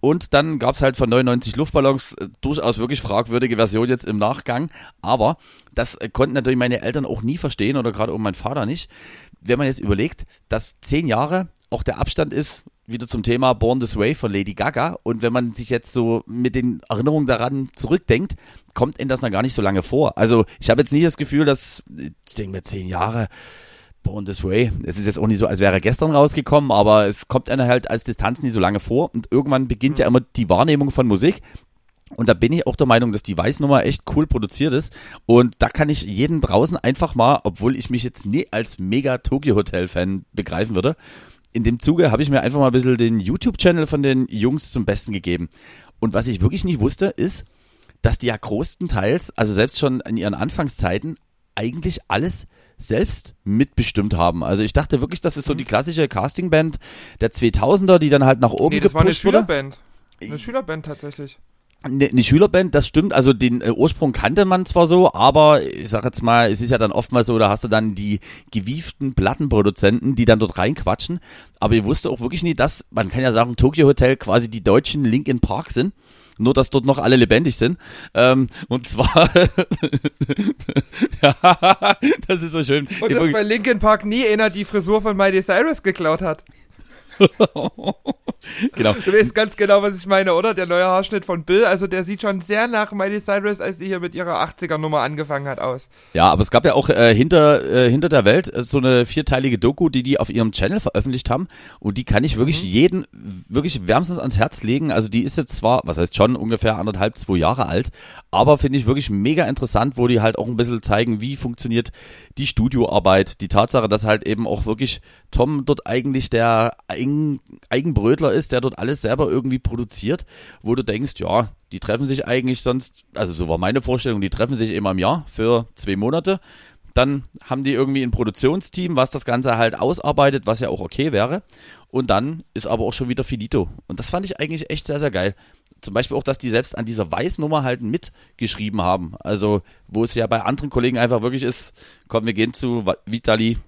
Und dann gab's halt von 99 Luftballons äh, durchaus wirklich fragwürdige Version jetzt im Nachgang. Aber das äh, konnten natürlich meine Eltern auch nie verstehen oder gerade auch mein Vater nicht. Wenn man jetzt überlegt, dass zehn Jahre auch der Abstand ist, wieder zum Thema Born This Way von Lady Gaga. Und wenn man sich jetzt so mit den Erinnerungen daran zurückdenkt, kommt ihnen das noch gar nicht so lange vor. Also ich habe jetzt nie das Gefühl, dass, ich denke mir, zehn Jahre, Born This Way. Es ist jetzt auch nicht so, als wäre er gestern rausgekommen, aber es kommt einer halt als Distanz nie so lange vor und irgendwann beginnt ja immer die Wahrnehmung von Musik. Und da bin ich auch der Meinung, dass die Weißnummer echt cool produziert ist. Und da kann ich jeden draußen einfach mal, obwohl ich mich jetzt nie als mega Tokyo Hotel Fan begreifen würde, in dem Zuge habe ich mir einfach mal ein bisschen den YouTube-Channel von den Jungs zum Besten gegeben. Und was ich wirklich nicht wusste, ist, dass die ja größtenteils, also selbst schon in ihren Anfangszeiten, eigentlich alles selbst mitbestimmt haben. Also ich dachte wirklich, das ist so die klassische Castingband der 2000er, die dann halt nach oben Nee, das war eine gepusht wurde. Schülerband. Eine Schülerband tatsächlich. Eine, eine Schülerband, das stimmt. Also den äh, Ursprung kannte man zwar so, aber ich sag jetzt mal, es ist ja dann oftmals so, da hast du dann die gewieften Plattenproduzenten, die dann dort reinquatschen. Aber ich wusste auch wirklich nie, dass, man kann ja sagen, Tokyo Hotel quasi die deutschen Linkin Park sind. Nur, dass dort noch alle lebendig sind. Ähm, und zwar, (laughs) ja, das ist so schön. Und Ich dass bei Linkin Park nie einer die Frisur von Miley Cyrus geklaut hat. (laughs) (laughs) genau. Du weißt ganz genau, was ich meine, oder? Der neue Haarschnitt von Bill, also der sieht schon sehr nach Miley Cyrus, als die hier mit ihrer 80er-Nummer angefangen hat, aus. Ja, aber es gab ja auch äh, hinter, äh, hinter der Welt äh, so eine vierteilige Doku, die die auf ihrem Channel veröffentlicht haben. Und die kann ich wirklich jeden wirklich wärmstens ans Herz legen. Also die ist jetzt zwar, was heißt schon, ungefähr anderthalb, zwei Jahre alt, aber finde ich wirklich mega interessant, wo die halt auch ein bisschen zeigen, wie funktioniert die Studioarbeit. Die Tatsache, dass halt eben auch wirklich Tom dort eigentlich der Eigen, Eigenbrötler ist, der dort alles selber irgendwie produziert, wo du denkst, ja, die treffen sich eigentlich sonst, also so war meine Vorstellung, die treffen sich immer im Jahr für zwei Monate. Dann haben die irgendwie ein Produktionsteam, was das Ganze halt ausarbeitet, was ja auch okay wäre. Und dann ist aber auch schon wieder finito. Und das fand ich eigentlich echt sehr, sehr geil. Zum Beispiel auch, dass die selbst an dieser Weißnummer halt mitgeschrieben haben. Also, wo es ja bei anderen Kollegen einfach wirklich ist, komm, wir gehen zu Vitali,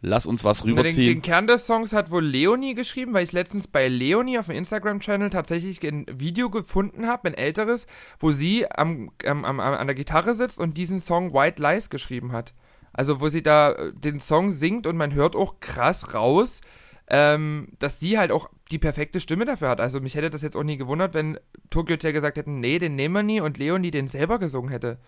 lass uns was Na, Den, rüberziehen. den Kern des Songs hat wohl Leonie geschrieben, weil ich letztens bei Leonie auf dem Instagram-Channel tatsächlich ein Video gefunden habe, ein älteres, wo sie am, am, am, an der Gitarre sitzt und diesen Song White Lies geschrieben hat. Also wo sie da äh, den Song singt und man hört auch krass raus, ähm, dass sie halt auch die perfekte Stimme dafür hat. Also mich hätte das jetzt auch nie gewundert, wenn Tokyo Hotel gesagt hätten, nee, den nehmen wir nie und Leonie den selber gesungen hätte.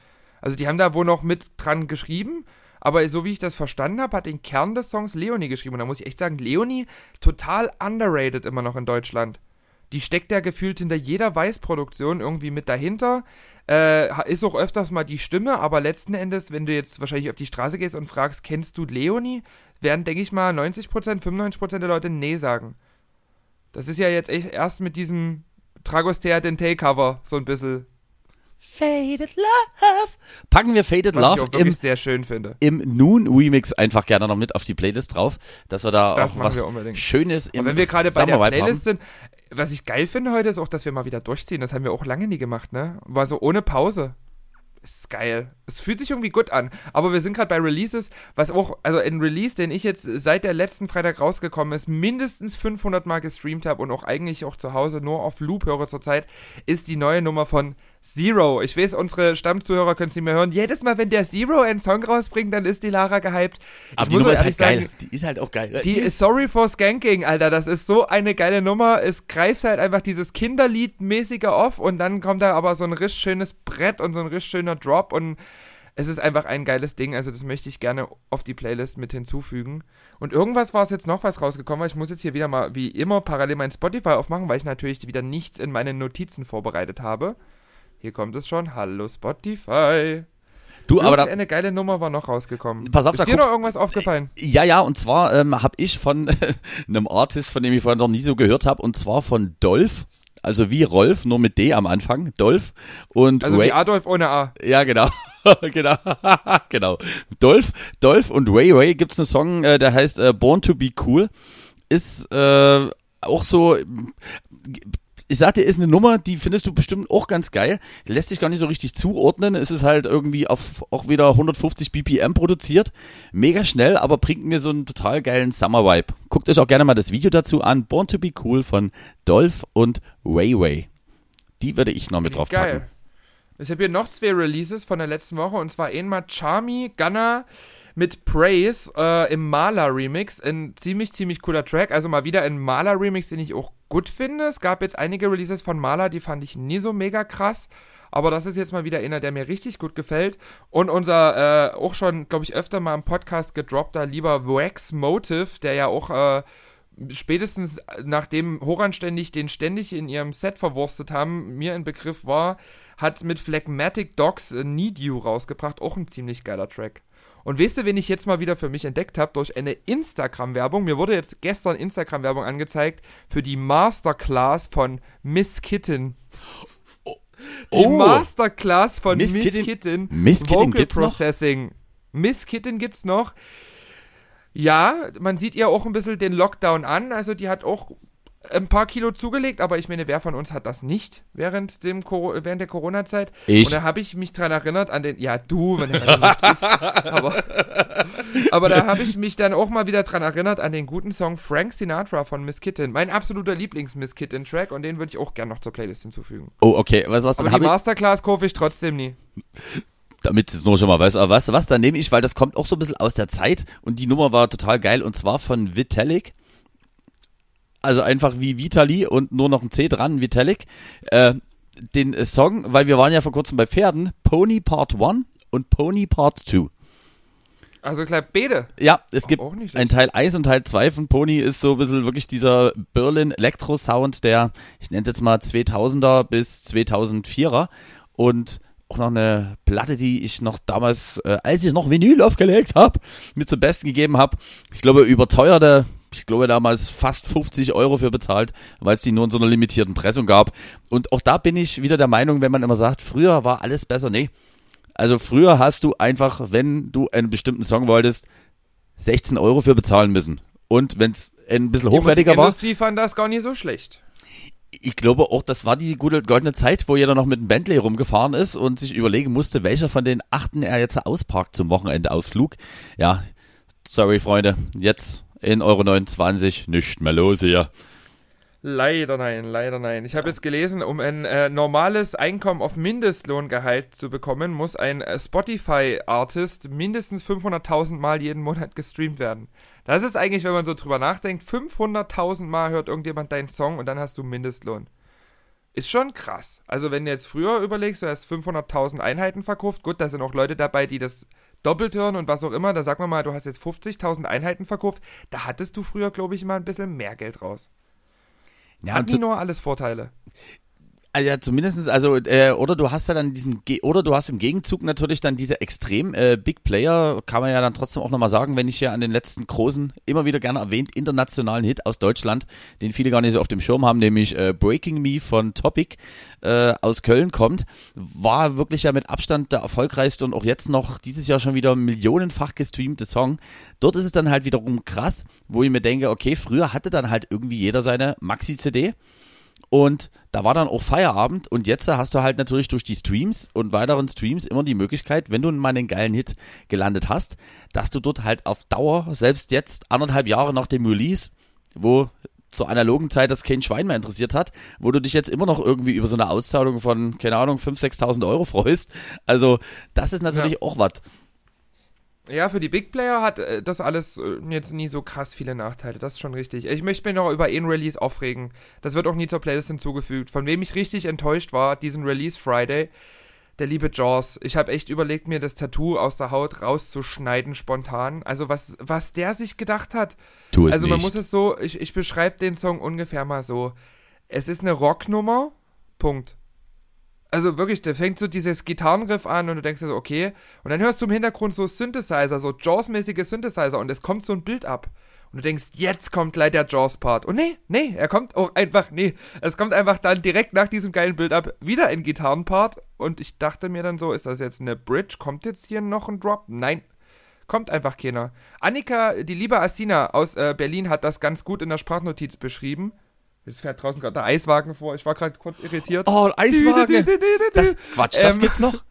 Also die haben da wohl noch mit dran geschrieben, aber so wie ich das verstanden habe, hat den Kern des Songs Leonie geschrieben. Und da muss ich echt sagen, Leonie total underrated immer noch in Deutschland. Die steckt ja gefühlt hinter jeder Weißproduktion irgendwie mit dahinter. Äh, ist auch öfters mal die Stimme, aber letzten Endes, wenn du jetzt wahrscheinlich auf die Straße gehst und fragst, kennst du Leonie, werden, denke ich mal, 90%, 95% der Leute Nee sagen. Das ist ja jetzt echt erst mit diesem Dragostea Dente Cover so ein bisschen Faded Love. Packen wir Faded was Love im, sehr schön finde. im Noon Remix einfach gerne noch mit auf die Playlist drauf, dass wir da Das auch machen was wir unbedingt. Schönes im Und wenn wir gerade bei der Playlist sind, was ich geil finde heute, ist auch, dass wir mal wieder durchziehen. Das haben wir auch lange nie gemacht, ne? War so ohne Pause. Ist geil. Es fühlt sich irgendwie gut an. Aber wir sind gerade bei Releases, was auch, also ein Release, den ich jetzt seit der letzten Freitag rausgekommen ist, mindestens 500 Mal gestreamt habe und auch eigentlich auch zu Hause nur auf Loop höre zurzeit, ist die neue Nummer von Zero. Ich weiß, unsere Stammzuhörer können es nicht mehr hören. Jedes Mal, wenn der Zero einen Song rausbringt, dann ist die Lara gehypt. Aber ich die muss Nummer ist halt ehrlich geil. sagen, die ist halt auch geil. die ist Sorry for Skanking, Alter. Das ist so eine geile Nummer. Es greift halt einfach dieses Kinderlied-mäßige off und dann kommt da aber so ein richtig schönes Brett und so ein richtig schöner Drop und es ist einfach ein geiles Ding. Also, das möchte ich gerne auf die Playlist mit hinzufügen. Und irgendwas war es jetzt noch was rausgekommen, weil ich muss jetzt hier wieder mal wie immer parallel mein Spotify aufmachen, weil ich natürlich wieder nichts in meinen Notizen vorbereitet habe. Hier kommt es schon. Hallo Spotify. du, aber da, eine geile Nummer war noch rausgekommen. Pass auf, da ist dir guckst- noch irgendwas aufgefallen? Ja, ja, und zwar ähm, habe ich von (laughs) einem Artist, von dem ich vorher noch nie so gehört habe, und zwar von Dolph, also wie Rolf, nur mit D am Anfang, Dolph und Also Ray, wie Adolf ohne A. ja genau, (laughs) genau, (laughs) genau, Dolph, Dolph und Ray Ray gibt's einen Song, äh, der heißt äh, Born to Be Cool, ist äh, auch so, ich sagte, ist eine Nummer, die findest du bestimmt auch ganz geil. Lässt sich gar nicht so richtig zuordnen. Es ist halt irgendwie auf auch wieder 150 BPM produziert. Mega schnell, aber bringt mir so einen total geilen Summer Vibe. Guckt euch auch gerne mal das Video dazu an. Born to be Cool von Dolph und Ray. Die würde ich noch mit drauf Geil. packen. Ich habe hier noch zwei Releases von der letzten Woche und zwar einmal Charmy Gunner mit Praise äh, im Maler-Remix. Ein ziemlich, ziemlich cooler Track. Also mal wieder ein Maler-Remix, den ich auch gut finde. Es gab jetzt einige Releases von Maler, die fand ich nie so mega krass. Aber das ist jetzt mal wieder einer, der mir richtig gut gefällt. Und unser äh, auch schon, glaube ich, öfter mal im Podcast gedroppter lieber Wax Motive, der ja auch äh, spätestens nachdem Horanständig den ständig in ihrem Set verwurstet haben, mir ein Begriff war, hat mit Phlegmatic Dogs äh, Need You rausgebracht. Auch ein ziemlich geiler Track. Und weißt du, wen ich jetzt mal wieder für mich entdeckt habe durch eine Instagram-Werbung? Mir wurde jetzt gestern Instagram-Werbung angezeigt für die Masterclass von Miss Kitten. Die Oh. Masterclass von Miss Miss, Kitten- Kitten. Miss Kitten Vocal gibt's noch? Processing. Miss Kitten gibt's noch. Ja, man sieht ihr auch ein bisschen den Lockdown an. Also die hat auch ein paar Kilo zugelegt, aber ich meine, wer von uns hat das nicht während, dem Coro während der Corona-Zeit? Ich. Und da habe ich mich dran erinnert an den, ja du, wenn er nicht ist, aber, aber da habe ich mich dann auch mal wieder dran erinnert an den guten Song Frank Sinatra von Miss Kitten. Mein absoluter Lieblings-Miss Kitten-Track und den würde ich auch gerne noch zur Playlist hinzufügen. Oh, okay. Was, was, Aber dann die Masterclass kaufe ich trotzdem nie. damit es nur schon mal weiß, aber weißt du was, dann nehme ich, weil das kommt auch so ein bisschen aus der Zeit und die Nummer war total geil und zwar von Vitalik. Also einfach wie Vitali und nur noch ein C dran, Vitalik. Äh, den äh, Song, weil wir waren ja vor kurzem bei Pferden, Pony Part 1 und Pony Part 2. Also klar, Bede. Ja, es gibt auch nicht ein. Teil 1 und Teil 2 von Pony ist so ein bisschen wirklich dieser Berlin Electro Sound, der, ich nenne es jetzt mal 2000er bis 2004er und auch noch eine Platte, die ich noch damals, äh, als ich noch Vinyl aufgelegt habe, mir zum Besten gegeben habe. Ich glaube, überteuerte, ich glaube damals fast 50 Euro für bezahlt, weil es die nur in so einer limitierten Pressung gab. Und auch da bin ich wieder der Meinung, wenn man immer sagt, früher war alles besser. Nee, also früher hast du einfach, wenn du einen bestimmten Song wolltest, 16 Euro für bezahlen müssen. Und wenn es ein bisschen Die hochwertiger war, Industrie fand das gar nicht so schlecht. ich glaube auch, das war die gute goldene Zeit, wo jeder noch mit einem Bentley rumgefahren ist und sich überlegen musste, welcher von den achten er jetzt ausparkt zum Wochenendausflug. Ja, sorry Freunde, jetzt in Euro 29 nicht mehr los hier. Leider nein, leider nein. Ich habe jetzt gelesen, um ein äh, normales Einkommen auf Mindestlohngehalt zu bekommen, muss ein äh, Spotify-Artist mindestens 500.000 Mal jeden Monat gestreamt werden. Das ist eigentlich, wenn man so drüber nachdenkt, 500.000 Mal hört irgendjemand deinen Song und dann hast du Mindestlohn. ist schon krass. Also wenn du jetzt früher überlegst, du hast 500.000 Einheiten verkauft, gut, da sind auch Leute dabei, die das doppelt hören und was auch immer, da sagen wir mal, du hast jetzt 50.000 Einheiten verkauft, da hattest du früher, glaube ich, mal ein bisschen mehr Geld raus. Ja, Hat zu- nur alles Vorteile. Also ja, zumindestens, also, äh, oder du hast ja dann diesen, oder du hast im Gegenzug natürlich dann diese extrem äh, Big Player, kann man ja dann trotzdem auch nochmal sagen, wenn ich ja an den letzten großen, immer wieder gerne erwähnt, internationalen Hit aus Deutschland, den viele gar nicht so auf dem Schirm haben, nämlich äh, Breaking Me von Topic äh, aus Köln kommt, war wirklich ja mit Abstand der erfolgreichste und auch jetzt noch dieses Jahr schon wieder millionenfach gestreamte Song. Dort ist es dann halt wiederum krass, wo ich mir denke, okay, früher hatte dann halt irgendwie jeder seine Maxi-CD. Und da war dann auch Feierabend und jetzt hast du halt natürlich durch die Streams und weiteren Streams immer die Möglichkeit, wenn du mal einen geilen Hit gelandet hast, dass du dort halt auf Dauer, selbst jetzt anderthalb Jahre nach dem Release, wo zur analogen Zeit das kein Schwein mehr interessiert hat, wo du dich jetzt immer noch irgendwie über so eine Auszahlung von, keine Ahnung, 5.000, 6.000 Euro freust. Also das ist natürlich Ja. auch was. Ja, für die Big Player hat äh, das alles äh, jetzt nie so krass viele Nachteile. Das ist schon richtig. Ich möchte mich noch über einen Release aufregen. Das wird auch nie zur Playlist hinzugefügt. Von wem ich richtig enttäuscht war, diesen Release Friday, der liebe Jaws. Ich habe echt überlegt, mir das Tattoo aus der Haut rauszuschneiden spontan. Also was, was der sich gedacht hat. Tu es also man nicht. muss es so, ich, ich beschreibe den Song ungefähr mal so. Es ist eine Rocknummer, Punkt. Also wirklich, da fängt so dieses Gitarrenriff an und du denkst dir so, okay. Und dann hörst du im Hintergrund so Synthesizer, so Jaws-mäßige Synthesizer und es kommt so ein Bild ab. Und du denkst, jetzt kommt gleich der Jaws-Part. Und nee, nee, er kommt auch einfach, nee. Es kommt einfach dann direkt nach diesem geilen Bild ab wieder ein Gitarrenpart. Und ich dachte mir dann so, ist das jetzt eine Bridge? Kommt jetzt hier noch ein Drop? Nein. Kommt einfach keiner. Annika, die liebe Asina aus äh, Berlin, hat das ganz gut in der Sprachnotiz beschrieben. Jetzt fährt draußen gerade der Eiswagen vor. Ich war gerade kurz irritiert. Oh, ein Eiswagen. Das, Quatsch, das Ähm, gibt's noch? (laughs)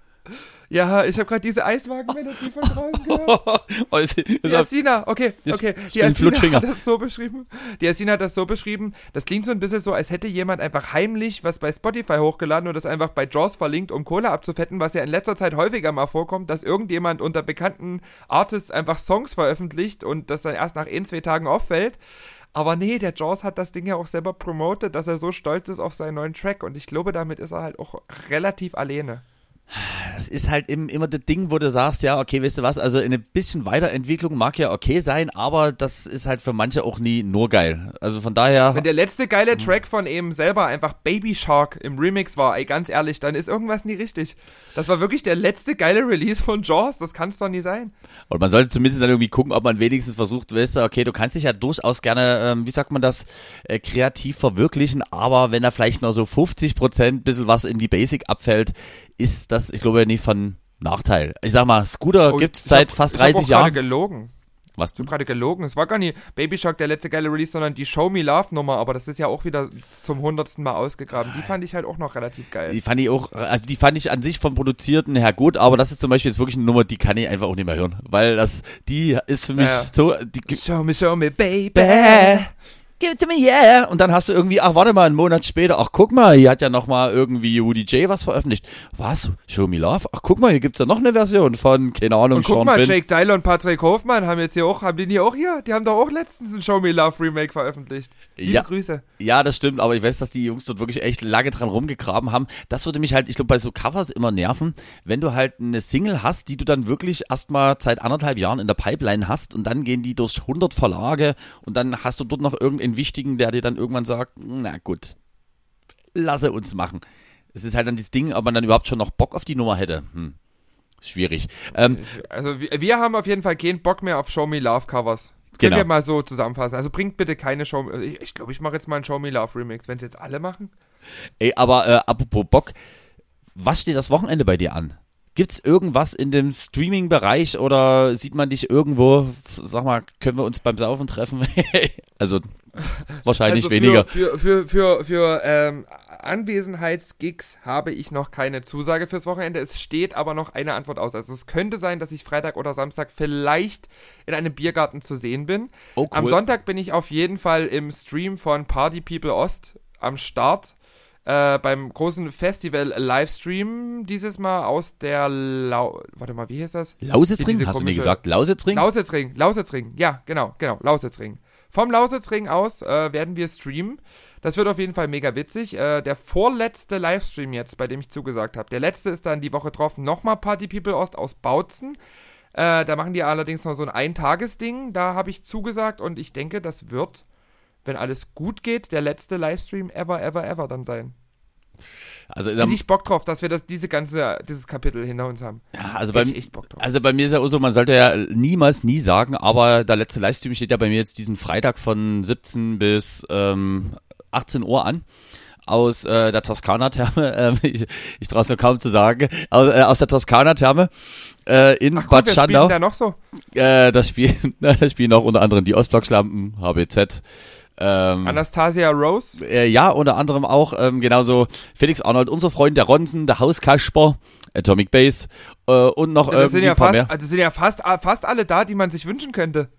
Ja, ich habe gerade diese Eiswagen-Melodie von draußen gehört. (laughs) Oh, Die Asina, okay, okay. Die Asina hat das so beschrieben. Die Asina hat das so beschrieben. Das klingt so ein bisschen so, als hätte jemand einfach heimlich was bei Spotify hochgeladen und das einfach bei Jaws verlinkt, um Kohle abzufetten, was ja in letzter Zeit häufiger mal vorkommt, dass irgendjemand unter bekannten Artists einfach Songs veröffentlicht und das dann erst nach ein, zwei Tagen auffällt. Aber nee, der Jaws hat das Ding ja auch selber promotet, dass er so stolz ist auf seinen neuen Track und ich glaube, damit ist er halt auch relativ alleine. Das ist halt im, immer das Ding, wo du sagst, ja, okay, weißt du was, also eine bisschen Weiterentwicklung mag ja okay sein, aber das ist halt für manche auch nie nur geil. Also von daher, Wenn der letzte geile Track von ihm selber einfach Baby Shark im Remix war, ey, ganz ehrlich, dann ist irgendwas nie richtig. Das war wirklich der letzte geile Release von Jaws, das kann's doch nie sein. und man sollte zumindest dann irgendwie gucken, ob man wenigstens versucht, weißt du, okay, du kannst dich ja durchaus gerne, ähm, wie sagt man das, äh, kreativ verwirklichen, aber wenn da vielleicht noch so 50 Prozent bisschen was in die Basic abfällt, ist das, ich glaube, nicht von Nachteil. Ich sag mal, Scooter Oh, gibt's ich seit hab- fast ich hab 30 auch gerade Jahren. gelogen. Was Ich hab gerade gelogen. Es war gar nicht Baby Shark der letzte geile Release, sondern die Show Me Love Nummer, aber das ist ja auch wieder zum hundertsten Mal ausgegraben. Die fand ich halt auch noch relativ geil. Die fand ich auch, also die fand ich an sich vom Produzierten her gut, aber das ist zum Beispiel jetzt wirklich eine Nummer, die kann ich einfach auch nicht mehr hören, weil das, die ist für mich Ja. so, die, Show me, show me, baby. Give it to me, yeah. Und dann hast du irgendwie, ach, warte mal, einen Monat später, ach, guck mal, hier hat ja noch mal irgendwie Woody J was veröffentlicht. Was? Show Me Love? Ach, guck mal, hier gibt's ja noch eine Version von, keine Ahnung, Und guck Sean mal, Finn. Jake Tyler und Patrick Hofmann haben jetzt hier auch, haben die nie auch hier? Die haben doch auch letztens ein Show Me Love Remake veröffentlicht. Liebe Ja. Grüße. Ja, das stimmt, aber ich weiß, dass die Jungs dort wirklich echt lange dran rumgegraben haben. Das würde mich halt, ich glaube, bei so Covers immer nerven, wenn du halt eine Single hast, die du dann wirklich erstmal seit anderthalb Jahren in der Pipeline hast und dann gehen die durch 100 Verlage und dann hast du dort noch irgendeinen wichtigen, der dir dann irgendwann sagt, na gut, lasse uns machen. Es ist halt dann das Ding, ob man dann überhaupt schon noch Bock auf die Nummer hätte. Hm. Schwierig. Ähm, Also wir, wir haben auf jeden Fall keinen Bock mehr auf Show Me Love Covers. Können Genau. wir mal so zusammenfassen. Also bringt bitte keine Show Ich glaube, ich, glaub, ich mache jetzt mal einen Show Me Love Remix, wenn es jetzt alle machen. Ey, aber äh, apropos Bock, was steht das Wochenende bei dir an? Gibt's irgendwas in dem Streaming-Bereich oder sieht man dich irgendwo? Sag mal, können wir uns beim Saufen treffen? (laughs) also wahrscheinlich also weniger. Für, für, für, für, für ähm, Anwesenheitsgigs habe ich noch keine Zusage fürs Wochenende. Es steht aber noch eine Antwort aus. Also es könnte sein, dass ich Freitag oder Samstag vielleicht in einem Biergarten zu sehen bin. Oh, Am cool. Sonntag bin ich auf jeden Fall im Stream von Party People Ost am Start. Äh, beim großen Festival-Livestream dieses Mal aus der Lau Warte mal, wie hieß das? Lausitzring, hast du mir gesagt? Lausitzring? Lausitzring, Lausitzring, ja, genau, genau, Lausitzring. Vom Lausitzring aus äh, werden wir streamen. Das wird auf jeden Fall mega witzig. Äh, der vorletzte Livestream jetzt, bei dem ich zugesagt habe. Der letzte ist dann die Woche drauf nochmal Party People Ost aus Bautzen. Äh, da machen die allerdings noch so ein Eintagesding. Da habe ich zugesagt und ich denke, das wird, wenn alles gut geht, der letzte Livestream ever, ever, ever dann sein. Also, Hätte ich Bock drauf, dass wir das, diese ganze, dieses Kapitel hinter uns haben. ja, also bei, ich echt Bock drauf. also bei mir ist ja auch so, man sollte ja niemals nie sagen, aber der letzte Livestream steht ja bei mir jetzt diesen Freitag von 17 bis ähm, 18 Uhr an. Aus äh, der Toskana-Therme, (laughs) ähm, ich, ich traue es mir kaum zu sagen, aus, äh, aus der Toskana-Therme äh, in Ach, Bad gut, Schandau. da noch so? Äh, das spielen, (laughs) das spielen auch unter anderem die Ostblockschlampen, HBZ. Ähm, Anastasia Rose. äh, ja, unter anderem auch ähm, genauso Felix Arnold, unser Freund der Ronsen, der Hauskasper, Atomic Base äh, und noch Das sind irgendwie ja fast, mehr. also sind ja fast, fast alle da, die man sich wünschen könnte.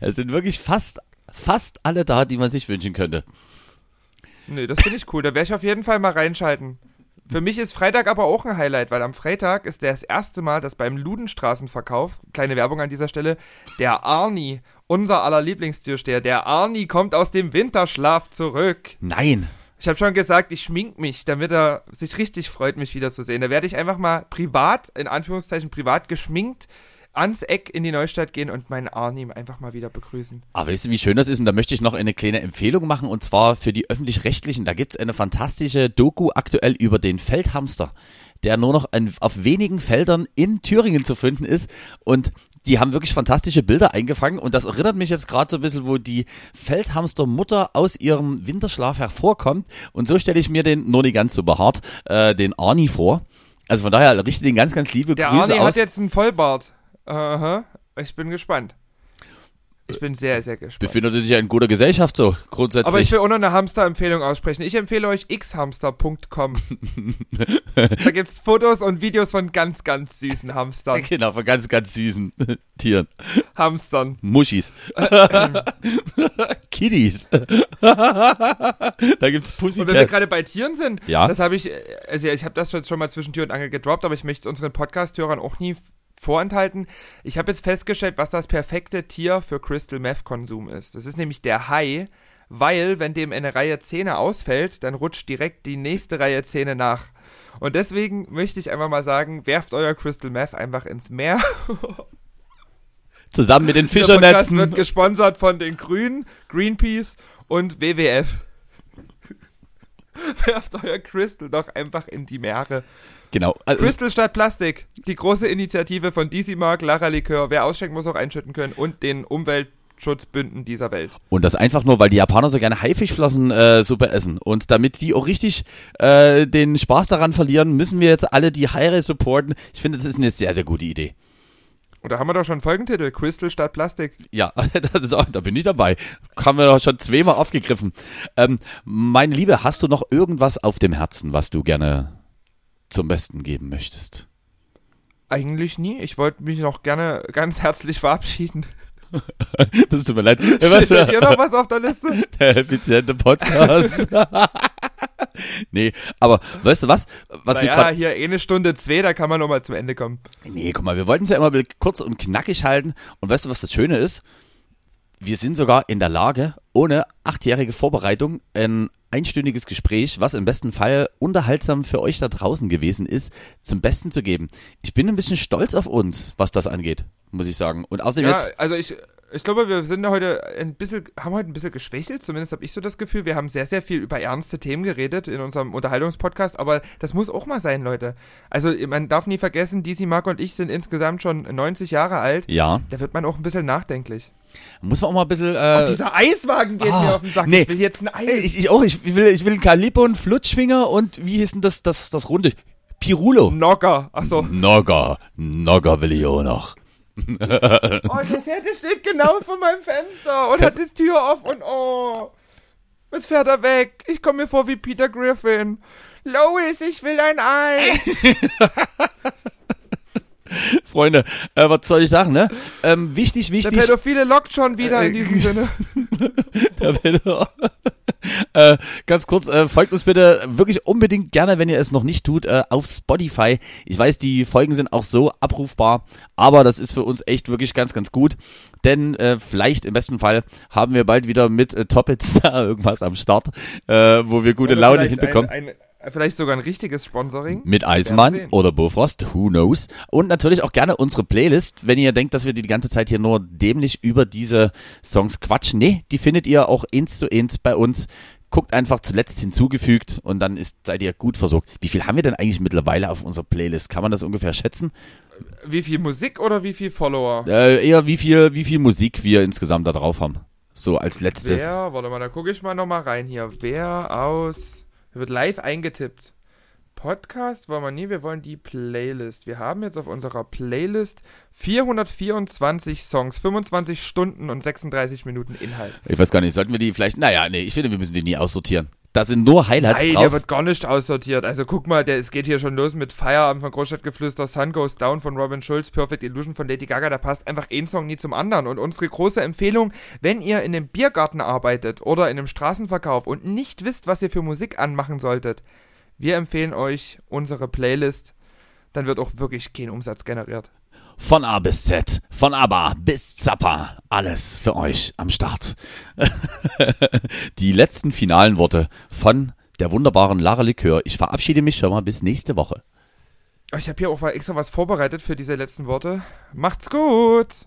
Es sind wirklich fast, fast alle da, die man sich wünschen könnte. Nee, das finde ich cool. Da werde ich auf jeden Fall mal reinschalten. Für mich ist Freitag aber auch ein Highlight, weil am Freitag ist das erste Mal, dass beim Ludenstraßenverkauf, kleine Werbung an dieser Stelle, der Arni, unser aller Lieblingstürsteher, der Arni kommt aus dem Winterschlaf zurück. Nein. Ich habe schon gesagt, ich schmink mich, damit er sich richtig freut, mich wiederzusehen. Da werde ich einfach mal privat, in Anführungszeichen privat geschminkt, ans Eck in die Neustadt gehen und meinen Arni einfach mal wieder begrüßen. Aber weißt du, wie schön das ist? Und da möchte ich noch eine kleine Empfehlung machen und zwar für die Öffentlich-Rechtlichen. Da gibt's eine fantastische Doku aktuell über den Feldhamster, der nur noch an, auf wenigen Feldern in Thüringen zu finden ist. Und die haben wirklich fantastische Bilder eingefangen. Und das erinnert mich jetzt gerade so ein bisschen, wo die Feldhamstermutter aus ihrem Winterschlaf hervorkommt. Und so stelle ich mir den, nur nicht ganz so behaart, äh, den Arnie vor. Also von daher richte den ganz, ganz liebe Der Grüße Arni aus. hat jetzt einen Vollbart. Aha. Ich bin gespannt. Ich bin sehr, sehr gespannt. Befindet sich ja in guter Gesellschaft so, grundsätzlich. Aber ich will auch noch eine Hamster-Empfehlung aussprechen. Ich empfehle euch xhamster.com. (laughs) da gibt's Fotos und Videos von ganz, ganz süßen Hamstern. Genau, von ganz, ganz süßen (laughs) Tieren. Hamstern. Muschis. (laughs) Kitties. da gibt's Und wenn wir gerade bei Tieren sind, Ja. das habe ich, also ich habe das schon mal zwischen Tür und Angel gedroppt, aber ich möchte es unseren Podcast-Hörern auch nie vorenthalten. Ich habe jetzt festgestellt, was das perfekte Tier für Crystal Meth Konsum ist. Das ist nämlich der Hai, weil wenn dem eine Reihe Zähne ausfällt, dann rutscht direkt die nächste Reihe Zähne nach. Und deswegen möchte ich einfach mal sagen, werft euer Crystal Meth einfach ins Meer. Zusammen mit den (laughs) Fischernetzen. wird gesponsert von den Grünen, Greenpeace und WWF. (laughs) Werft euer Crystal doch einfach in die Meere. Genau. Also, Crystal statt Plastik. Die große Initiative von DC Mark, Lara Likör. Wer ausschenken muss, auch einschütten können. Und den Umweltschutzbünden dieser Welt. und das einfach nur, weil die Japaner so gerne Haifischflossen äh, Suppe essen. Und damit die auch richtig äh, den Spaß daran verlieren, müssen wir jetzt alle die Haie supporten. Ich finde, das ist eine sehr, sehr gute Idee. Und da haben wir doch schon einen Folgentitel. Crystal statt Plastik. Ja, (laughs) das ist auch, da bin ich dabei. Haben wir doch schon zweimal aufgegriffen. Ähm, meine Liebe, hast du noch irgendwas auf dem Herzen, was du gerne zum Besten geben möchtest? Eigentlich nie. Ich wollte mich noch gerne ganz herzlich verabschieden. (laughs) Das tut mir leid. (laughs) Steht dir noch was auf der Liste? (laughs) Der effiziente Podcast. nee, aber weißt du was? Was mir naja, grad, hier eine Stunde zwei, da kann man noch mal zum Ende kommen. Nee, guck mal, wir wollten es ja immer kurz und knackig halten. Und weißt du, was das Schöne ist? Wir sind sogar in der Lage, ohne achtjährige Vorbereitung ein einstündiges Gespräch, was im besten Fall unterhaltsam für euch da draußen gewesen ist, zum Besten zu geben. Ich bin ein bisschen stolz auf uns, was das angeht, muss ich sagen. Und außerdem Ja, jetzt, also ich, ich glaube, wir sind heute ein bisschen, haben heute ein bisschen geschwächelt, zumindest habe ich so das Gefühl. Wir haben sehr, sehr viel über ernste Themen geredet in unserem Unterhaltungspodcast, aber das muss auch mal sein, Leute. Also man darf nie vergessen, DC Mark und ich sind insgesamt schon 90 Jahre alt. ja, Da wird man auch ein bisschen nachdenklich. Muss man auch mal ein bisschen... Äh, Dieser Eiswagen geht ah, mir auf den Sack. nee. Ich will jetzt ein Eis. ich, ich auch, ich will, ich will einen Calippo, einen Flutschfinger und wie hieß denn das, das, das runde? Pirulo. Nogger. Achso. Nogger, Nogger will ich auch noch. (laughs) Oh, der Pferde steht genau vor meinem Fenster und hat die Tür auf und oh. Jetzt fährt er weg. Ich komme mir vor wie Peter Griffin. Lois, ich will ein Eis. (laughs) (laughs) Freunde, äh, was soll ich sagen, ne? Ähm, wichtig, Der wichtig. Pädophile lockt schon wieder Äh, in diesem (laughs) Sinne. Der Pedo- (laughs) äh, ganz kurz, äh, folgt uns bitte wirklich unbedingt gerne, wenn ihr es noch nicht tut, äh, auf Spotify. Ich weiß, die Folgen sind auch so abrufbar, aber das ist für uns echt wirklich ganz, ganz gut. Denn äh, vielleicht im besten Fall haben wir bald wieder mit äh, Toppets da irgendwas am Start, äh, wo wir gute Oder Laune hinbekommen. Ein, ein, vielleicht sogar ein richtiges Sponsoring. Mit sehen. oder Bofrost, who knows. Und natürlich auch gerne unsere Playlist, wenn ihr denkt, dass wir die ganze Zeit hier nur dämlich über diese Songs quatschen. Nee, die findet ihr auch eins zu eins bei uns. Guckt einfach zuletzt hinzugefügt und dann ist, seid ihr gut versorgt. Wie viel haben wir denn eigentlich mittlerweile auf unserer Playlist? Kann man das ungefähr schätzen? Wie viel Musik oder wie viel Follower? Äh, eher wie viel, wie viel Musik wir insgesamt da drauf haben. So als letztes. Wer, warte mal, da gucke ich mal nochmal rein hier. Wer aus, wird live eingetippt. Podcast wollen wir nie, wir wollen die Playlist. Wir haben jetzt auf unserer Playlist 424 Songs, 25 Stunden und 36 Minuten Inhalt. Ich weiß gar nicht, sollten wir die vielleicht, naja, nee, ich finde, wir müssen die nie aussortieren. Da sind nur Highlights Nein, drauf. der wird gar nicht aussortiert. Also guck mal, der, es geht hier schon los mit Feierabend von Großstadtgeflüster, Sun Goes Down von Robin Schulz, Perfect Illusion von Lady Gaga. Da passt einfach ein Song nie zum anderen. Und unsere große Empfehlung, wenn ihr in einem Biergarten arbeitet oder in einem Straßenverkauf und nicht wisst, was ihr für Musik anmachen solltet, wir empfehlen euch unsere Playlist. Dann wird auch wirklich kein Umsatz generiert. Von A bis Z, von ABBA bis Zappa, alles für euch am Start. (laughs) Die letzten finalen Worte von der wunderbaren Lara Likör. Ich verabschiede mich schon mal bis nächste Woche. Ich habe hier auch extra was vorbereitet für diese letzten Worte. Macht's gut!